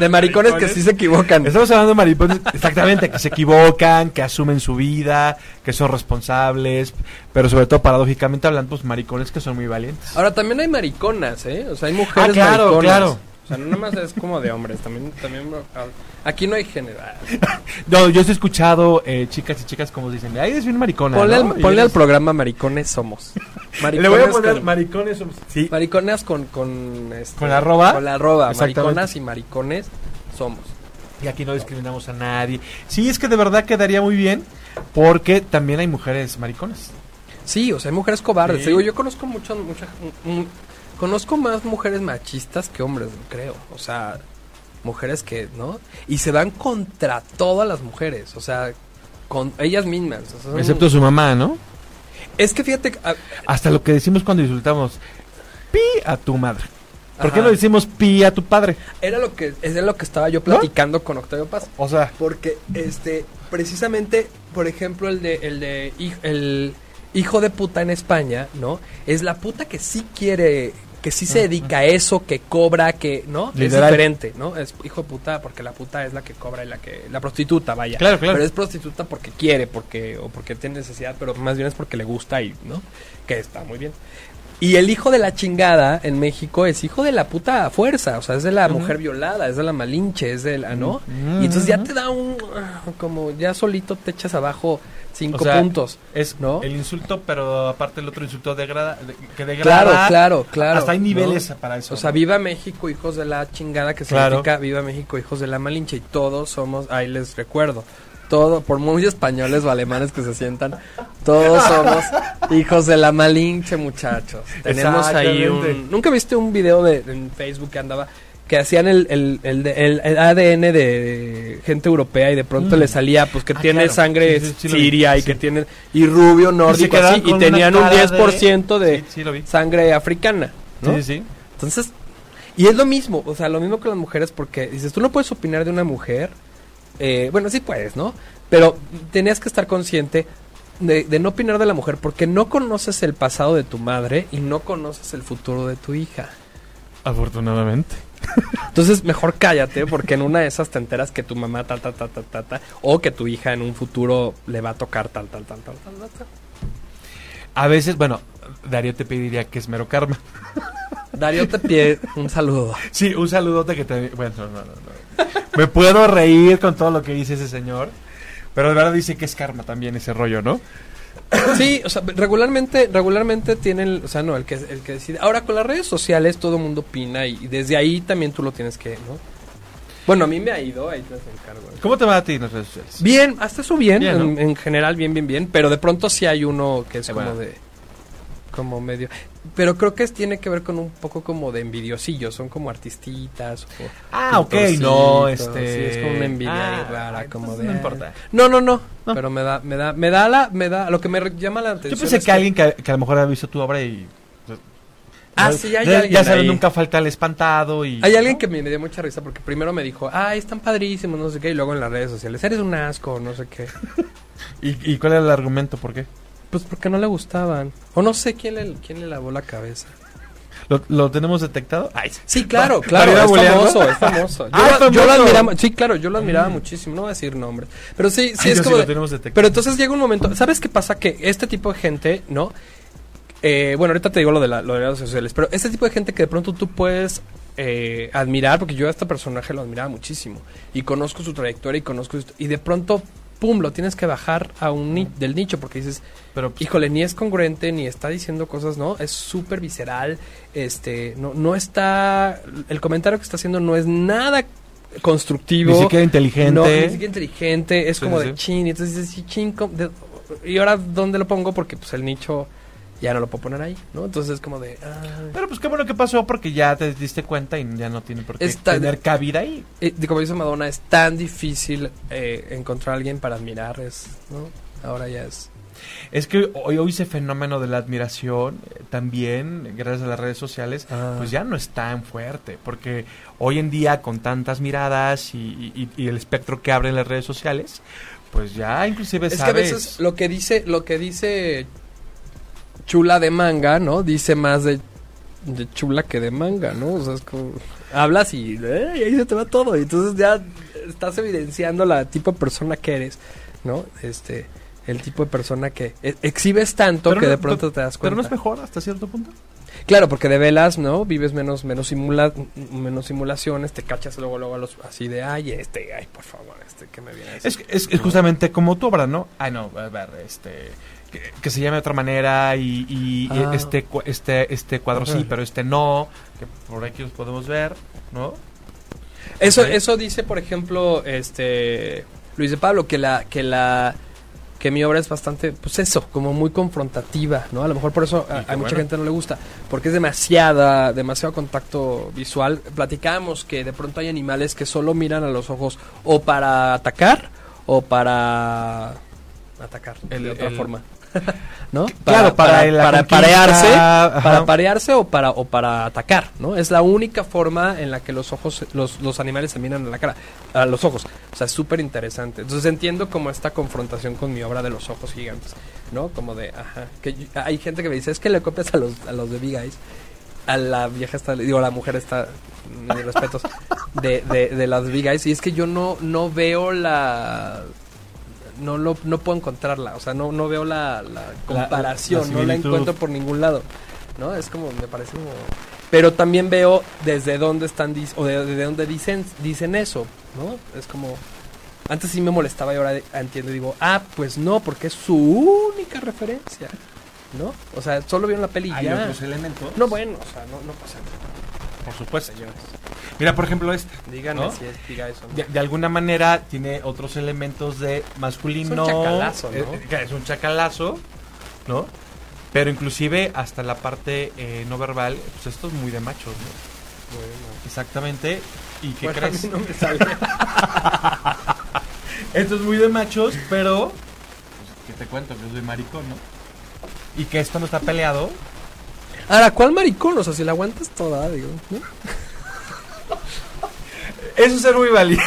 de maricones que sí se equivocan. Estamos hablando de maricones, exactamente, que se equivocan, que asumen su vida, que son responsables, pero sobre todo paradójicamente hablando, pues maricones que son muy valientes. Ahora también hay mariconas, ¿eh? O sea, hay mujeres Ah, claro, mariconas. claro. O sea, no nada más es como de hombres, también también ah, aquí no hay género. No, yo he escuchado eh, chicas y chicas como dicen, ay, es bien maricona. Ponle, ¿no? al, Y ponle eres- al programa Maricones somos. Le voy a poner con- maricones. somos- Sí, maricones con con este, ¿Con la arroba? Con la arroba, mariconas y maricones somos. y aquí no discriminamos a nadie. Sí, es que de verdad quedaría muy bien, porque también hay mujeres maricones. Sí, o sea, hay mujeres cobardes. Sí. Te Digo, yo conozco muchas, muchas, mm, conozco más mujeres machistas que hombres, creo. O sea, mujeres que, ¿no? Y se van contra todas las mujeres, o sea, con ellas mismas. o sea, son- Excepto su mamá, ¿no? Es que fíjate, ah, Hasta lo que decimos cuando insultamos, pi a tu madre. ¿Por qué no decimos pi a tu padre? era lo que era lo que estaba yo platicando con Octavio Paz. O sea, Porque, este, precisamente, por ejemplo, el de, el de, el hijo de puta en España, ¿no? Es la puta que sí quiere, que sí se dedica a eso, que cobra, que, ¿no? Es diferente, ¿no? Es hijo de puta porque la puta es la que cobra y la que, la prostituta, vaya. Claro, claro. Pero es prostituta porque quiere, porque, o porque tiene necesidad, pero más bien es porque le gusta y, ¿no? Que está muy bien. Y el hijo de la chingada en México es hijo de la puta fuerza, o sea, es de la mujer violada, es de la malinche, es de la, ¿no? Ujú. Y entonces ya te da un, ah, como ya solito te echas abajo cinco O sea, puntos. es ¿no? el insulto, pero aparte el otro insulto degrada, de- que degrada. Claro, claro, claro. Hasta hay ¿no? niveles para eso. O sea, ¿no? viva México, hijos de la chingada, que Claro. significa viva México, hijos de la malinche. Y todos somos, ahí les recuerdo, todo, por muy españoles o alemanes que se sientan, todos somos hijos de la malinche, muchachos. Tenemos ahí un... ¿Nunca viste un video de, en Facebook que andaba que hacían el, el, el, de- ADN de gente europea y de pronto Mm. le salía pues que Ah, tiene claro. sangre Sí, sí, sí lo vi. siria y Sí. que tiene y rubio nórdico así, y tenían un cara 10% de, vi. sangre africana, ¿no? Sí, sí, sí. Entonces, y es lo mismo, o sea, lo mismo con las mujeres porque dices, tú no puedes opinar de una mujer, eh, bueno, sí puedes, ¿no? Pero tenías que estar consciente de, de no opinar de la mujer porque no conoces el pasado de tu madre y no conoces el futuro de tu hija. Afortunadamente. Entonces, mejor cállate porque en una de esas te enteras que tu mamá tal, tal, tal, tal, tal, tal, o que tu hija en un futuro le va a tocar tal, tal, tal, tal, tal, tal, tal. A veces, bueno, Darío te pediría que es mero karma. Darío te pide un saludo. Sí, un saludote que te... Bueno, no, no, no. Me puedo reír con todo lo que dice ese señor. Pero de verdad dice que es karma también ese rollo, ¿no? Sí, o sea, regularmente, regularmente tienen, o sea, no, el que, el que decide. Ahora, con las redes sociales todo el mundo opina y, y desde ahí también tú lo tienes que, ¿no? Bueno, a mí me ha ido, ahí te encargo. ¿Cómo te va a ti en las redes sociales? Bien, hasta eso bien, Bien, ¿no? en, en general bien, bien, bien, pero de pronto sí hay uno que es Eh, como bueno. de, como medio, pero creo que es, tiene que ver con un poco como de envidiosillos, son como artistitas. O Ah, ok, no, este... Sí, es como una envidia Ah, rara, como de... No importa. No, no, no, No. pero me da, me da, me da la, me da, lo que me llama la atención. Yo pensé es que alguien que, que a lo mejor ha visto tu obra y... Ah, sí, hay ya, alguien ya saben, nunca falta el espantado y... Hay alguien que me dio mucha risa porque primero me dijo, ay, están padrísimos, no sé qué, y luego en las redes sociales, eres un asco, no sé qué. ¿Y, y cuál era el argumento? ¿Por qué? Pues porque no le gustaban. O no sé quién le, quién le lavó la cabeza. ¿Lo, lo tenemos detectado? Ay, sí. Claro, ¿Para claro, es famoso, es famoso. Yo, Ah, yo lo admiraba, sí, claro, yo lo admiraba Mm. muchísimo, no voy a decir nombres. Pero sí, sí Ay, es yo sí como... lo de- tenemos detectado. pero entonces llega un momento, ¿sabes qué pasa? Que este tipo de gente, ¿no? Eh, bueno, ahorita te digo lo de, la, lo de las redes sociales, pero este tipo de gente que de pronto tú puedes eh, admirar, porque yo a este personaje lo admiraba muchísimo, y conozco su trayectoria y conozco y de pronto, pum, lo tienes que bajar a un ni- del nicho, porque dices, Pero, pues, híjole, ni es congruente, ni está diciendo cosas, ¿no? Es súper visceral, este, no, no está, el comentario que está haciendo no es nada constructivo. ni siquiera inteligente. No, ni siquiera inteligente, es Sí, como sí, de chin, y entonces dices, sí, chin, y ahora dónde lo pongo porque pues el nicho ya no lo puedo poner ahí, ¿no? Entonces es como de, ah, Pero pues qué bueno que pasó porque ya te diste cuenta y ya no tiene por qué tener cabida ahí. eh, de- como dice Madonna, es tan difícil eh, encontrar a alguien para admirar, es, ¿no? Ahora ya es. Es que hoy, hoy ese fenómeno de la admiración eh, también, gracias a las redes sociales, Ah. pues ya no es tan fuerte. Porque hoy en día con tantas miradas y, y- y el espectro que abren las redes sociales, pues ya inclusive Es que a sabes... veces lo que dice, lo que dice chula de manga, ¿no? Dice más de, de chula que de manga, ¿no? O sea, es como hablas y, ¡eh! y ahí se te va todo. Y entonces ya estás evidenciando la tipo de persona que eres, ¿no? Este, el tipo de persona que e- exhibes tanto Pero que no- de pronto pero- te das Pero cuenta. no es mejor hasta cierto punto. Claro, porque de velas, ¿no? Vives menos menos simula menos simulaciones, te cachas luego luego a los así de, ay, este, ay, por favor, este que me viene a decir?". Es, es, es justamente como tu obra, ¿no? Ay, no, a ver, este... Que, que se llame de otra manera y, y Ah. este, este, este cuadro sí, pero este no, que por aquí los podemos ver, ¿no? Eso, eso dice, por ejemplo, este Luis de Pablo, que la, que la, que mi obra es bastante, pues eso, como muy confrontativa, ¿no? A lo mejor por eso a, mucha bueno. gente no le gusta, porque es demasiada, demasiado contacto visual. Platicábamos que de pronto hay animales que solo miran a los ojos o para atacar o para atacar El- de otra el- forma. ¿No? Claro, para la para conquista, parearse, ajá. para parearse o para o para atacar, ¿no? Es la única forma en la que los ojos los, los animales se miran a la cara, a los ojos. O sea, es súper interesante. Entonces entiendo como esta confrontación con mi obra de los ojos gigantes, ¿no? Como de, ajá, que yo- hay gente que me dice, "Es que le copias a los a los de Big Eyes." A la vieja está, digo, a la mujer está mis respetos de, de, de las Big Eyes y es que yo no no veo la no lo no puedo encontrarla, o sea, no no veo la, la comparación, la no la encuentro por ningún lado. ¿No? Es como me parece como pero también veo desde dónde están o de, de dónde dicen dicen eso, ¿no? Es como antes sí me molestaba y ahora entiendo y digo, "Ah, pues no, porque es su única referencia." ¿No? O sea, solo vieron la peli y Hay ya. otros elementos. No, bueno, o sea, no, no pasa nada. Por supuesto. Señores, Mira, por ejemplo, este. díganme ¿No? si es Big Eyes o no. De, de alguna manera tiene otros elementos de masculino. Es un chacalazo, ¿no? Eh, eh, es un chacalazo, ¿no? Pero inclusive hasta la parte eh, no verbal, pues esto es muy de machos, ¿no? Exactamente. ¿Y qué Bueno, a mí crees? no me sale. Esto es muy de machos, pero. Pues, ¿Qué te cuento? Que soy maricón, ¿no? Y que esto no está peleado. Ahora, ¿cuál maricón? O sea, si la aguantas toda, digo. ¿no? Eso es ser muy valiente.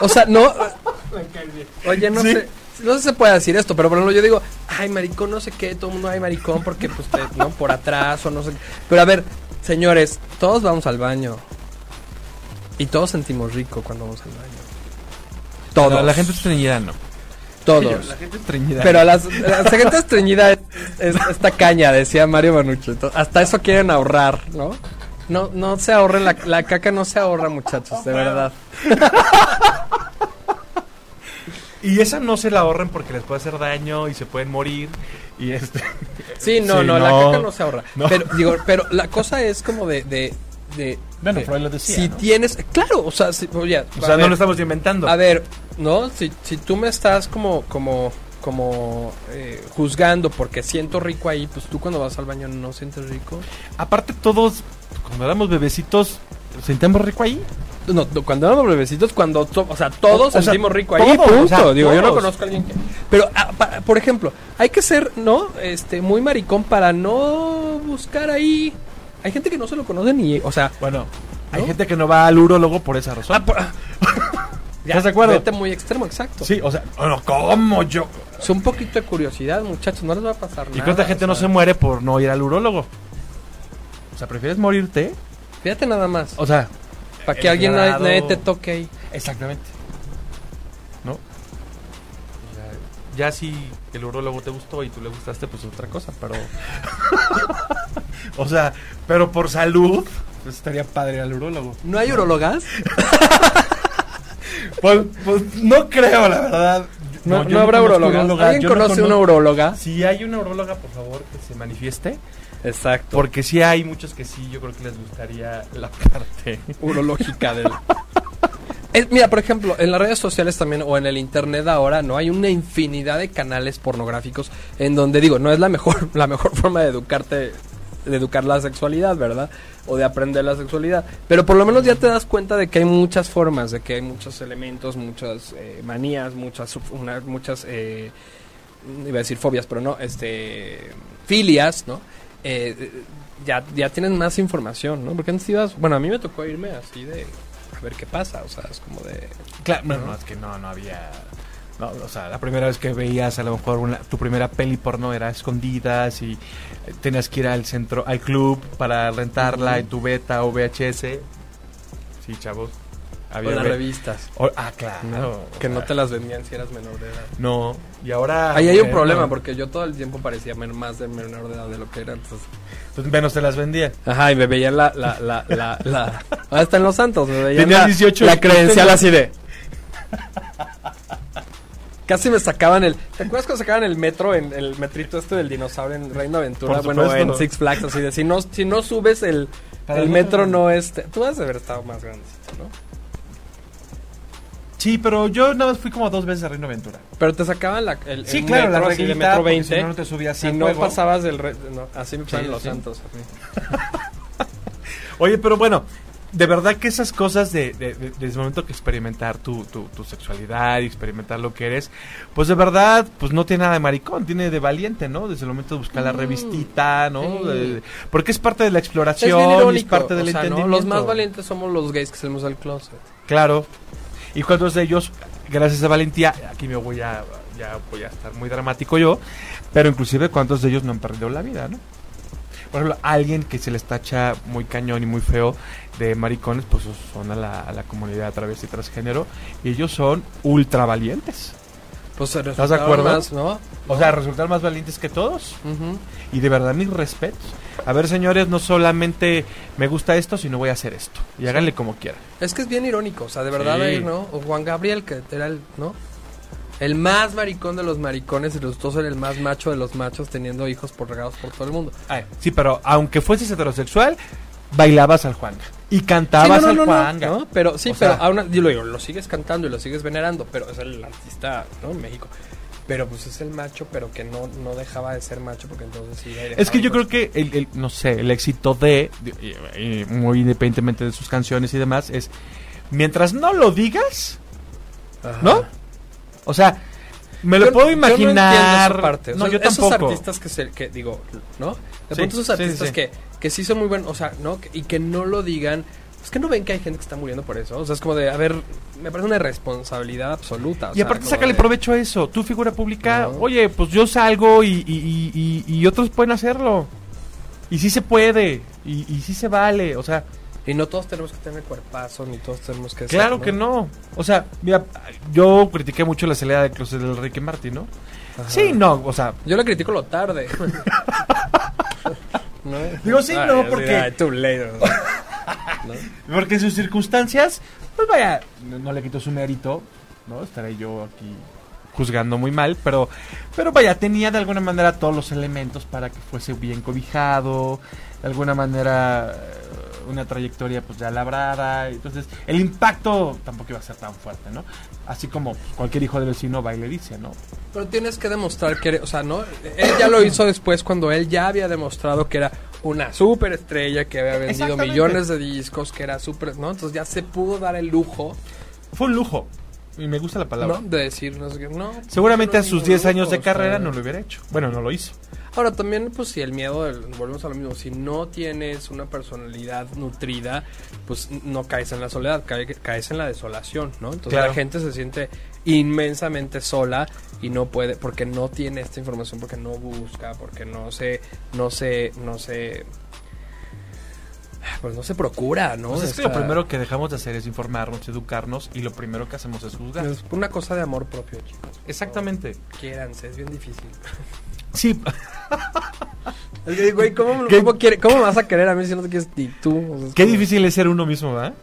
O sea, no. Oye, no Sí. sé. No sé si se puede decir esto, pero por ejemplo yo digo, ay, maricón, no sé qué, todo el mundo ay, maricón, porque pues, te- ¿no? Por atrás o no sé. qué. Pero a ver, señores, todos vamos al baño. Y todos sentimos rico cuando vamos al baño. Todos. No, la gente estreñida no. Todos. La gente estreñida. Pero las, la gente estreñida es, es esta caña, decía Mario. Entonces, hasta eso quieren ahorrar, ¿no? No, no se ahorren, la, la caca no se ahorra, muchachos, de verdad. Y esa no se la ahorren porque les puede hacer daño y se pueden morir. Y este. Sí, no, Sí, no, la caca no se ahorra. No. Pero, digo, pero la cosa es como de... de, de Bueno, de- Freud lo decía, Si ¿no? tienes... Claro, o sea, si, oye, O a sea, no ver, lo estamos inventando. A ver, ¿no? Si, si tú me estás como... como como eh, juzgando porque siento rico ahí, pues tú cuando vas al baño no sientes rico. Aparte, todos, cuando éramos bebecitos, sentíamos rico ahí. No, no, cuando éramos bebecitos, cuando, to- o sea, todos O sea, sentimos rico ahí, todos, punto. o sea, Digo, yo no conozco a alguien que... Pero, ah, pa- por ejemplo, hay que ser, ¿no? Este, muy maricón para no buscar ahí... Hay gente que no se lo conoce ni... O sea... Bueno, hay gente que no va al urólogo por esa razón. ah, por- ah, ¿Estás de acuerdo? Vete muy extremo, exacto. Sí, o sea, bueno, ¿cómo yo? Es un poquito de curiosidad, muchachos, no les va a pasar ¿Y nada. cuánta gente o no se muere por no ir al urólogo? O sea, ¿prefieres morirte? Fíjate nada más. O sea, para que alguien nadie te toque ahí. exactamente. ¿No? O sea, ya si el urólogo te gustó y tú le gustaste, pues es otra cosa, pero... o sea, pero por salud, pues estaría padre al urólogo. ¿No hay urologas? Pues, pues no creo, la verdad. No, habrá uróloga, ¿Alguien yo no conoce una uróloga? Si hay una uróloga, por favor, que se manifieste. Exacto. Porque sí hay muchos que sí, yo creo que les gustaría la parte. urológica del... Es- mira, por ejemplo, en las redes sociales también o en el internet ahora, ¿no? Hay una infinidad de canales pornográficos en donde digo, no es la mejor la mejor forma de educarte de educar la sexualidad, ¿verdad? O de aprender la sexualidad, pero por lo menos ya te das cuenta de que hay muchas formas, de que hay muchos elementos, muchas eh, manías, muchas una- muchas eh, iba a decir fobias, pero no, este filias, ¿no? Eh, ya, ya tienes más información, ¿no? Porque antes ibas, bueno, a mí me tocó irme así de a ver qué pasa, o sea, es como de... Claro, no, no, es que no, no había. No, o sea, la primera vez que veías a lo mejor una- tu primera peli porno era escondidas y eh, tenías que ir al centro, al club para rentarla en tu beta o VHS. Sí, chavos. O Había las ve- revistas. o- ah, claro. ¿no? Que no te las vendían si eras menor de edad. No, y ahora. Ahí hay un problema porque yo todo el tiempo parecía más de menor de edad de lo que era. Entonces... Pues menos te las vendía. Ajá, y me veían la... la, la, la, la... Ahora está en Los Santos, me veían Tenías la, 18 la credencial así de... Casi me sacaban el... ¿Te acuerdas cuando sacaban el metro en el metrito este del dinosaurio en Reino Aventura? Por Bueno, en Six Flags, así de... Si no, si no subes el, el metro, metro. no es... Tú has de haber estado más grandecito, ¿no? Sí, pero yo nada más fui como dos veces a Reino Aventura. Pero te sacaban la, el, Sí, el claro, la metro así de reglita, metro porque 20. si no, no te subías si no juego. pasabas del... re- no, así me pasaban Sí, los sí. santos. a mí. Oye, pero bueno, de verdad que esas cosas de, de- de- desde el momento que experimentar tu, tu, tu sexualidad y experimentar lo que eres, pues de verdad, pues no tiene nada de maricón, tiene de valiente, ¿no? Desde el momento de buscar la Mm, revistita, ¿no? sí. De- porque es parte de la Es exploración, y es parte del o sea, ¿no? entendimiento. Los más valientes somos los gays que salimos del closet. Claro. Y cuántos de ellos, gracias a valentía, aquí me voy a, ya voy a estar muy dramático yo, pero inclusive cuántos de ellos no han perdido la vida, ¿no? Por ejemplo, alguien que se les tacha muy cañón y muy feo de maricones, pues son a la, a la comunidad travesti y transgénero, y ellos son ultra valientes. Pues se de resultaron acuerdo? más, ¿no? O sea, resultan más valientes que todos. Y de verdad, mis respetos. A ver, señores, no solamente me gusta esto, sino voy a hacer esto. Y háganle como quieran. Es que es bien irónico, o sea, de verdad, Sí. ahí, ¿no? O Juan Gabriel, que era el, ¿no? El más maricón de los maricones y resultó ser el más macho de los machos teniendo hijos por regados por todo el mundo. Ay, sí, pero aunque fueses heterosexual, bailabas al Juanga. Y Sí, cantabas no, no, al no. ¿no? Pero sí, O pero sea- aún, yo lo digo, lo sigues cantando y lo sigues venerando, pero es el artista, ¿no? En México. pero pues es el macho, pero que no, no dejaba de ser macho porque entonces sí. Es que yo creo que el, el- no sé, el éxito de, de- muy independientemente de sus canciones y demás, es mientras no lo digas, ajá. ¿no? O sea, me lo Yo- puedo yo no entiendo imaginar. O No, sea, yo esos tampoco. artistas que se, que digo, ¿no? De Sí, pronto esos sí, artistas sí. que, que sí son muy buenos, o sea, ¿no? Y que no lo digan. Es que no ven que hay gente que está muriendo por eso. O sea, es como de, a ver, me parece una irresponsabilidad absoluta. o Y sea, aparte sácale de- provecho a eso. Tu figura pública, oye, pues yo salgo y, y, y- y- y otros pueden hacerlo. Y sí se puede. Y, y sí se vale. O sea, Y no todos tenemos que tener cuerpazo, ni todos tenemos que ser, claro que no. O sea, mira, yo critiqué mucho la salida de closet del Ricky Martin, ¿no? Ajá. Sí, no, o sea, Yo le critico lo tarde. ¿No? Digo, sí, no, porque- ay, too late. Porque en sus circunstancias, pues vaya, no, no le quito su mérito, ¿no? Estaré yo aquí juzgando muy mal, pero, pero vaya, tenía de alguna manera todos los elementos para que fuese bien cobijado, de alguna manera una trayectoria pues ya labrada, entonces el impacto tampoco iba a ser tan fuerte, ¿no? Así como cualquier hijo de vecino va y le dice, ¿no? Pero tienes que demostrar que o sea, ¿no? Él ya lo hizo después cuando él ya había demostrado que era una super estrella, que había vendido millones de discos, que era súper, ¿no? Entonces ya se pudo dar el lujo, Fue un lujo, y me gusta la palabra. ¿no? De decir, no sé qué, no. Seguramente no a sus ningún 10 años de carrera no lo hubiera hecho. Bueno, no lo hizo. Ahora también, pues si el miedo, volvemos a lo mismo, si no tienes una personalidad nutrida, pues no caes en la soledad, cae- caes en la desolación, ¿no? Entonces Claro. la gente se siente inmensamente sola y no puede, porque no tiene esta información, porque no busca, porque no se, no se, no se, pues no se procura, ¿no? Pues es que Esta- lo primero que dejamos de hacer es informarnos, educarnos y lo primero que hacemos es juzgar. es una cosa de amor propio, chicos. Exactamente. Quiéranse, es bien difícil. Sí, Es que, güey, ¿cómo, ¿Qué? cómo quiere- cómo me vas a querer a mí si no te quieres ni tú? O sea, es qué como- difícil es ser uno mismo, ¿verdad?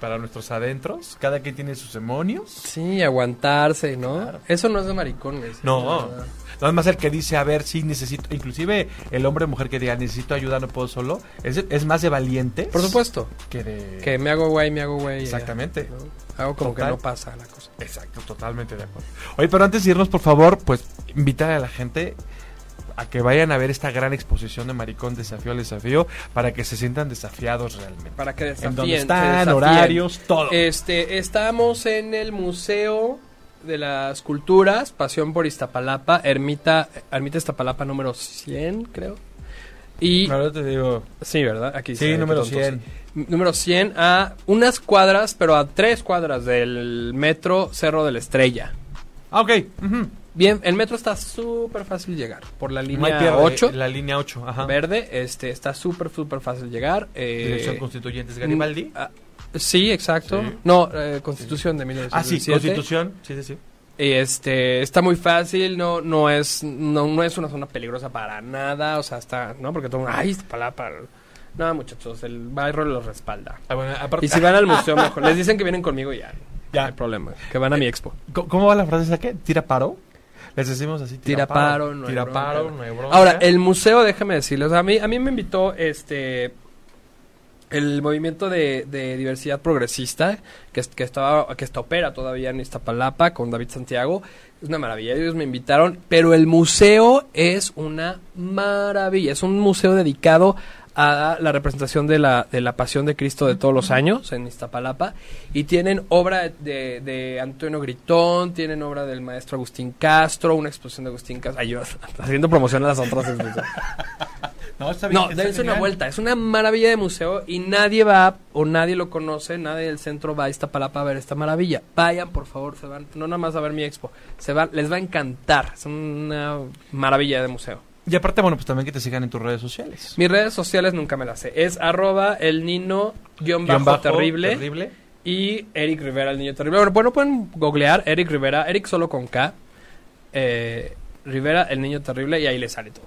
Para nuestros adentros, cada quien tiene sus demonios. Sí, aguantarse, ¿no? Claro. Eso no es de maricones. No. Nada más el que dice, a ver, sí necesito, inclusive el hombre o mujer que diga, necesito ayuda, no puedo solo, es, es más de valientes. Por supuesto. Que de... Que me hago güey, me hago güey. ya, Exactamente. ¿no? Hago como Total. que no pasa la cosa. Exacto, totalmente de acuerdo. Oye, pero antes de irnos, por favor, pues invitar a la gente a que vayan a ver esta gran exposición de Maricón Desafío al Desafío para que se sientan desafiados realmente. Para que desafíen. En dónde se están, horarios, todo. Este, estamos en el Museo de las Culturas, Pasión por Iztapalapa, Ermita, Ermita Iztapalapa número 100, creo. Y, Ahora te digo. sí, ¿verdad? Aquí Sí, número qué tonto, 100. sí. Número 100 a unas cuadras, pero a tres cuadras del metro Cerro de la Estrella. Ah, ok. ujú. Bien, el metro está súper fácil llegar. Por la línea pierde, 8, La línea 8, ajá. verde, este, está súper, súper fácil llegar. Eh, Dirección Constituyentes Garibaldi. Sí, exacto. Sí. No, eh, Constitución de Ah, sí, 1917. Constitución. Sí, sí, sí. Y este, está muy fácil, no, no es, no, no es una zona peligrosa para nada, o sea, está, ¿no? Porque todo ay, Iztapalapa. No, muchachos, el barrio los respalda. Ah, bueno, aparte- Y si van al museo, mejor. Les dicen que vienen conmigo y ya. Ya. No hay problema. Que van a mi expo. ¿Cómo- ¿Cómo va la frase esa que? ¿Tira paro? Les decimos así. Tira paro, no hay Tira bronca. paro, no hay bronca. Ahora, el museo, déjame decirles, a mí, a mí me invitó este el movimiento de, de diversidad progresista que, es- que estaba que está opera todavía en Iztapalapa con David Santiago es una maravilla ellos me invitaron pero el museo es una maravilla es un museo dedicado a la representación de la, de la pasión de Cristo de todos los años en Iztapalapa y tienen obra de, de Antonio Gritón, tienen obra del maestro Agustín Castro, una exposición de Agustín Castro, Ay, yo haciendo promoción a las otras exposiciones. No, está bien, No, está dense una vuelta. Es una maravilla de museo y nadie va o nadie lo conoce, nadie del centro va a Iztapalapa a ver esta maravilla. Vayan, por favor, se van, no nada más a ver mi expo, se van, les va a encantar. Es una maravilla de museo. Y aparte, bueno, pues también que te sigan en tus redes sociales. Mis redes sociales nunca me las sé. Es arroba el nino guion Guión bajo bajo, terrible, terrible. y Eric Rivera, el niño terrible. Bueno, bueno, pueden googlear Eric Rivera, Eric solo con K, eh, Rivera, el niño terrible y ahí les sale todo.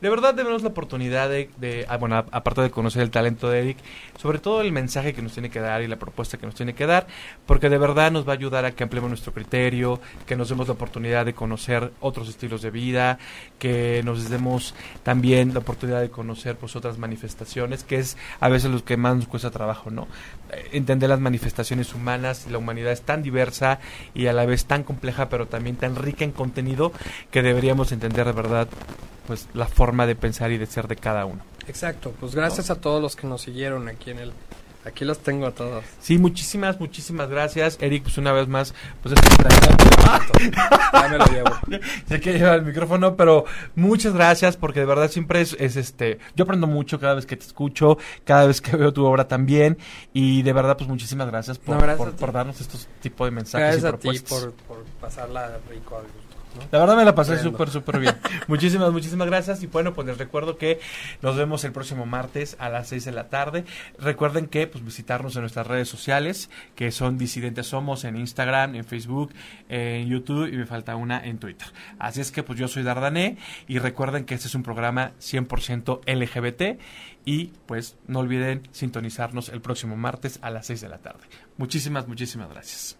De verdad debemos la oportunidad de, ah, bueno, aparte de conocer el talento de Eric, sobre todo el mensaje que nos tiene que dar y la propuesta que nos tiene que dar, porque de verdad nos va a ayudar a que ampliemos nuestro criterio, que nos demos la oportunidad de conocer otros estilos de vida, que nos demos también la oportunidad de conocer pues otras manifestaciones, que es a veces lo que más nos cuesta trabajo, ¿no? Eh, Entender las manifestaciones humanas, la humanidad es tan diversa y a la vez tan compleja, pero también tan rica en contenido que deberíamos entender de verdad pues la forma de pensar y de ser de cada uno. Exacto, pues gracias a todos los que nos siguieron aquí en el... Aquí los tengo a todos. Sí, muchísimas, muchísimas gracias. Eric, pues una vez más, pues Ya me lo llevo. sé que lleva el micrófono, pero muchas gracias porque de verdad siempre es, es este, yo aprendo mucho cada vez que te escucho, cada vez que veo tu obra también y de verdad pues muchísimas gracias por, No, gracias por, a por darnos estos tipos de mensajes Gracias y a ti propuestas. por, por pasarla rico gusto. ¿No? La verdad me la pasé súper, súper bien. muchísimas, muchísimas gracias. Y bueno, pues les recuerdo que nos vemos el próximo martes a las 6 de la tarde. Recuerden que pues visitarnos en nuestras redes sociales, que son Disidentes Somos en Instagram, en Facebook, en YouTube y me falta una en Twitter. Así es que pues yo soy Dardané y recuerden que este es un programa 100% LGBT y pues no olviden sintonizarnos el próximo martes a las 6 de la tarde. Muchísimas, muchísimas gracias.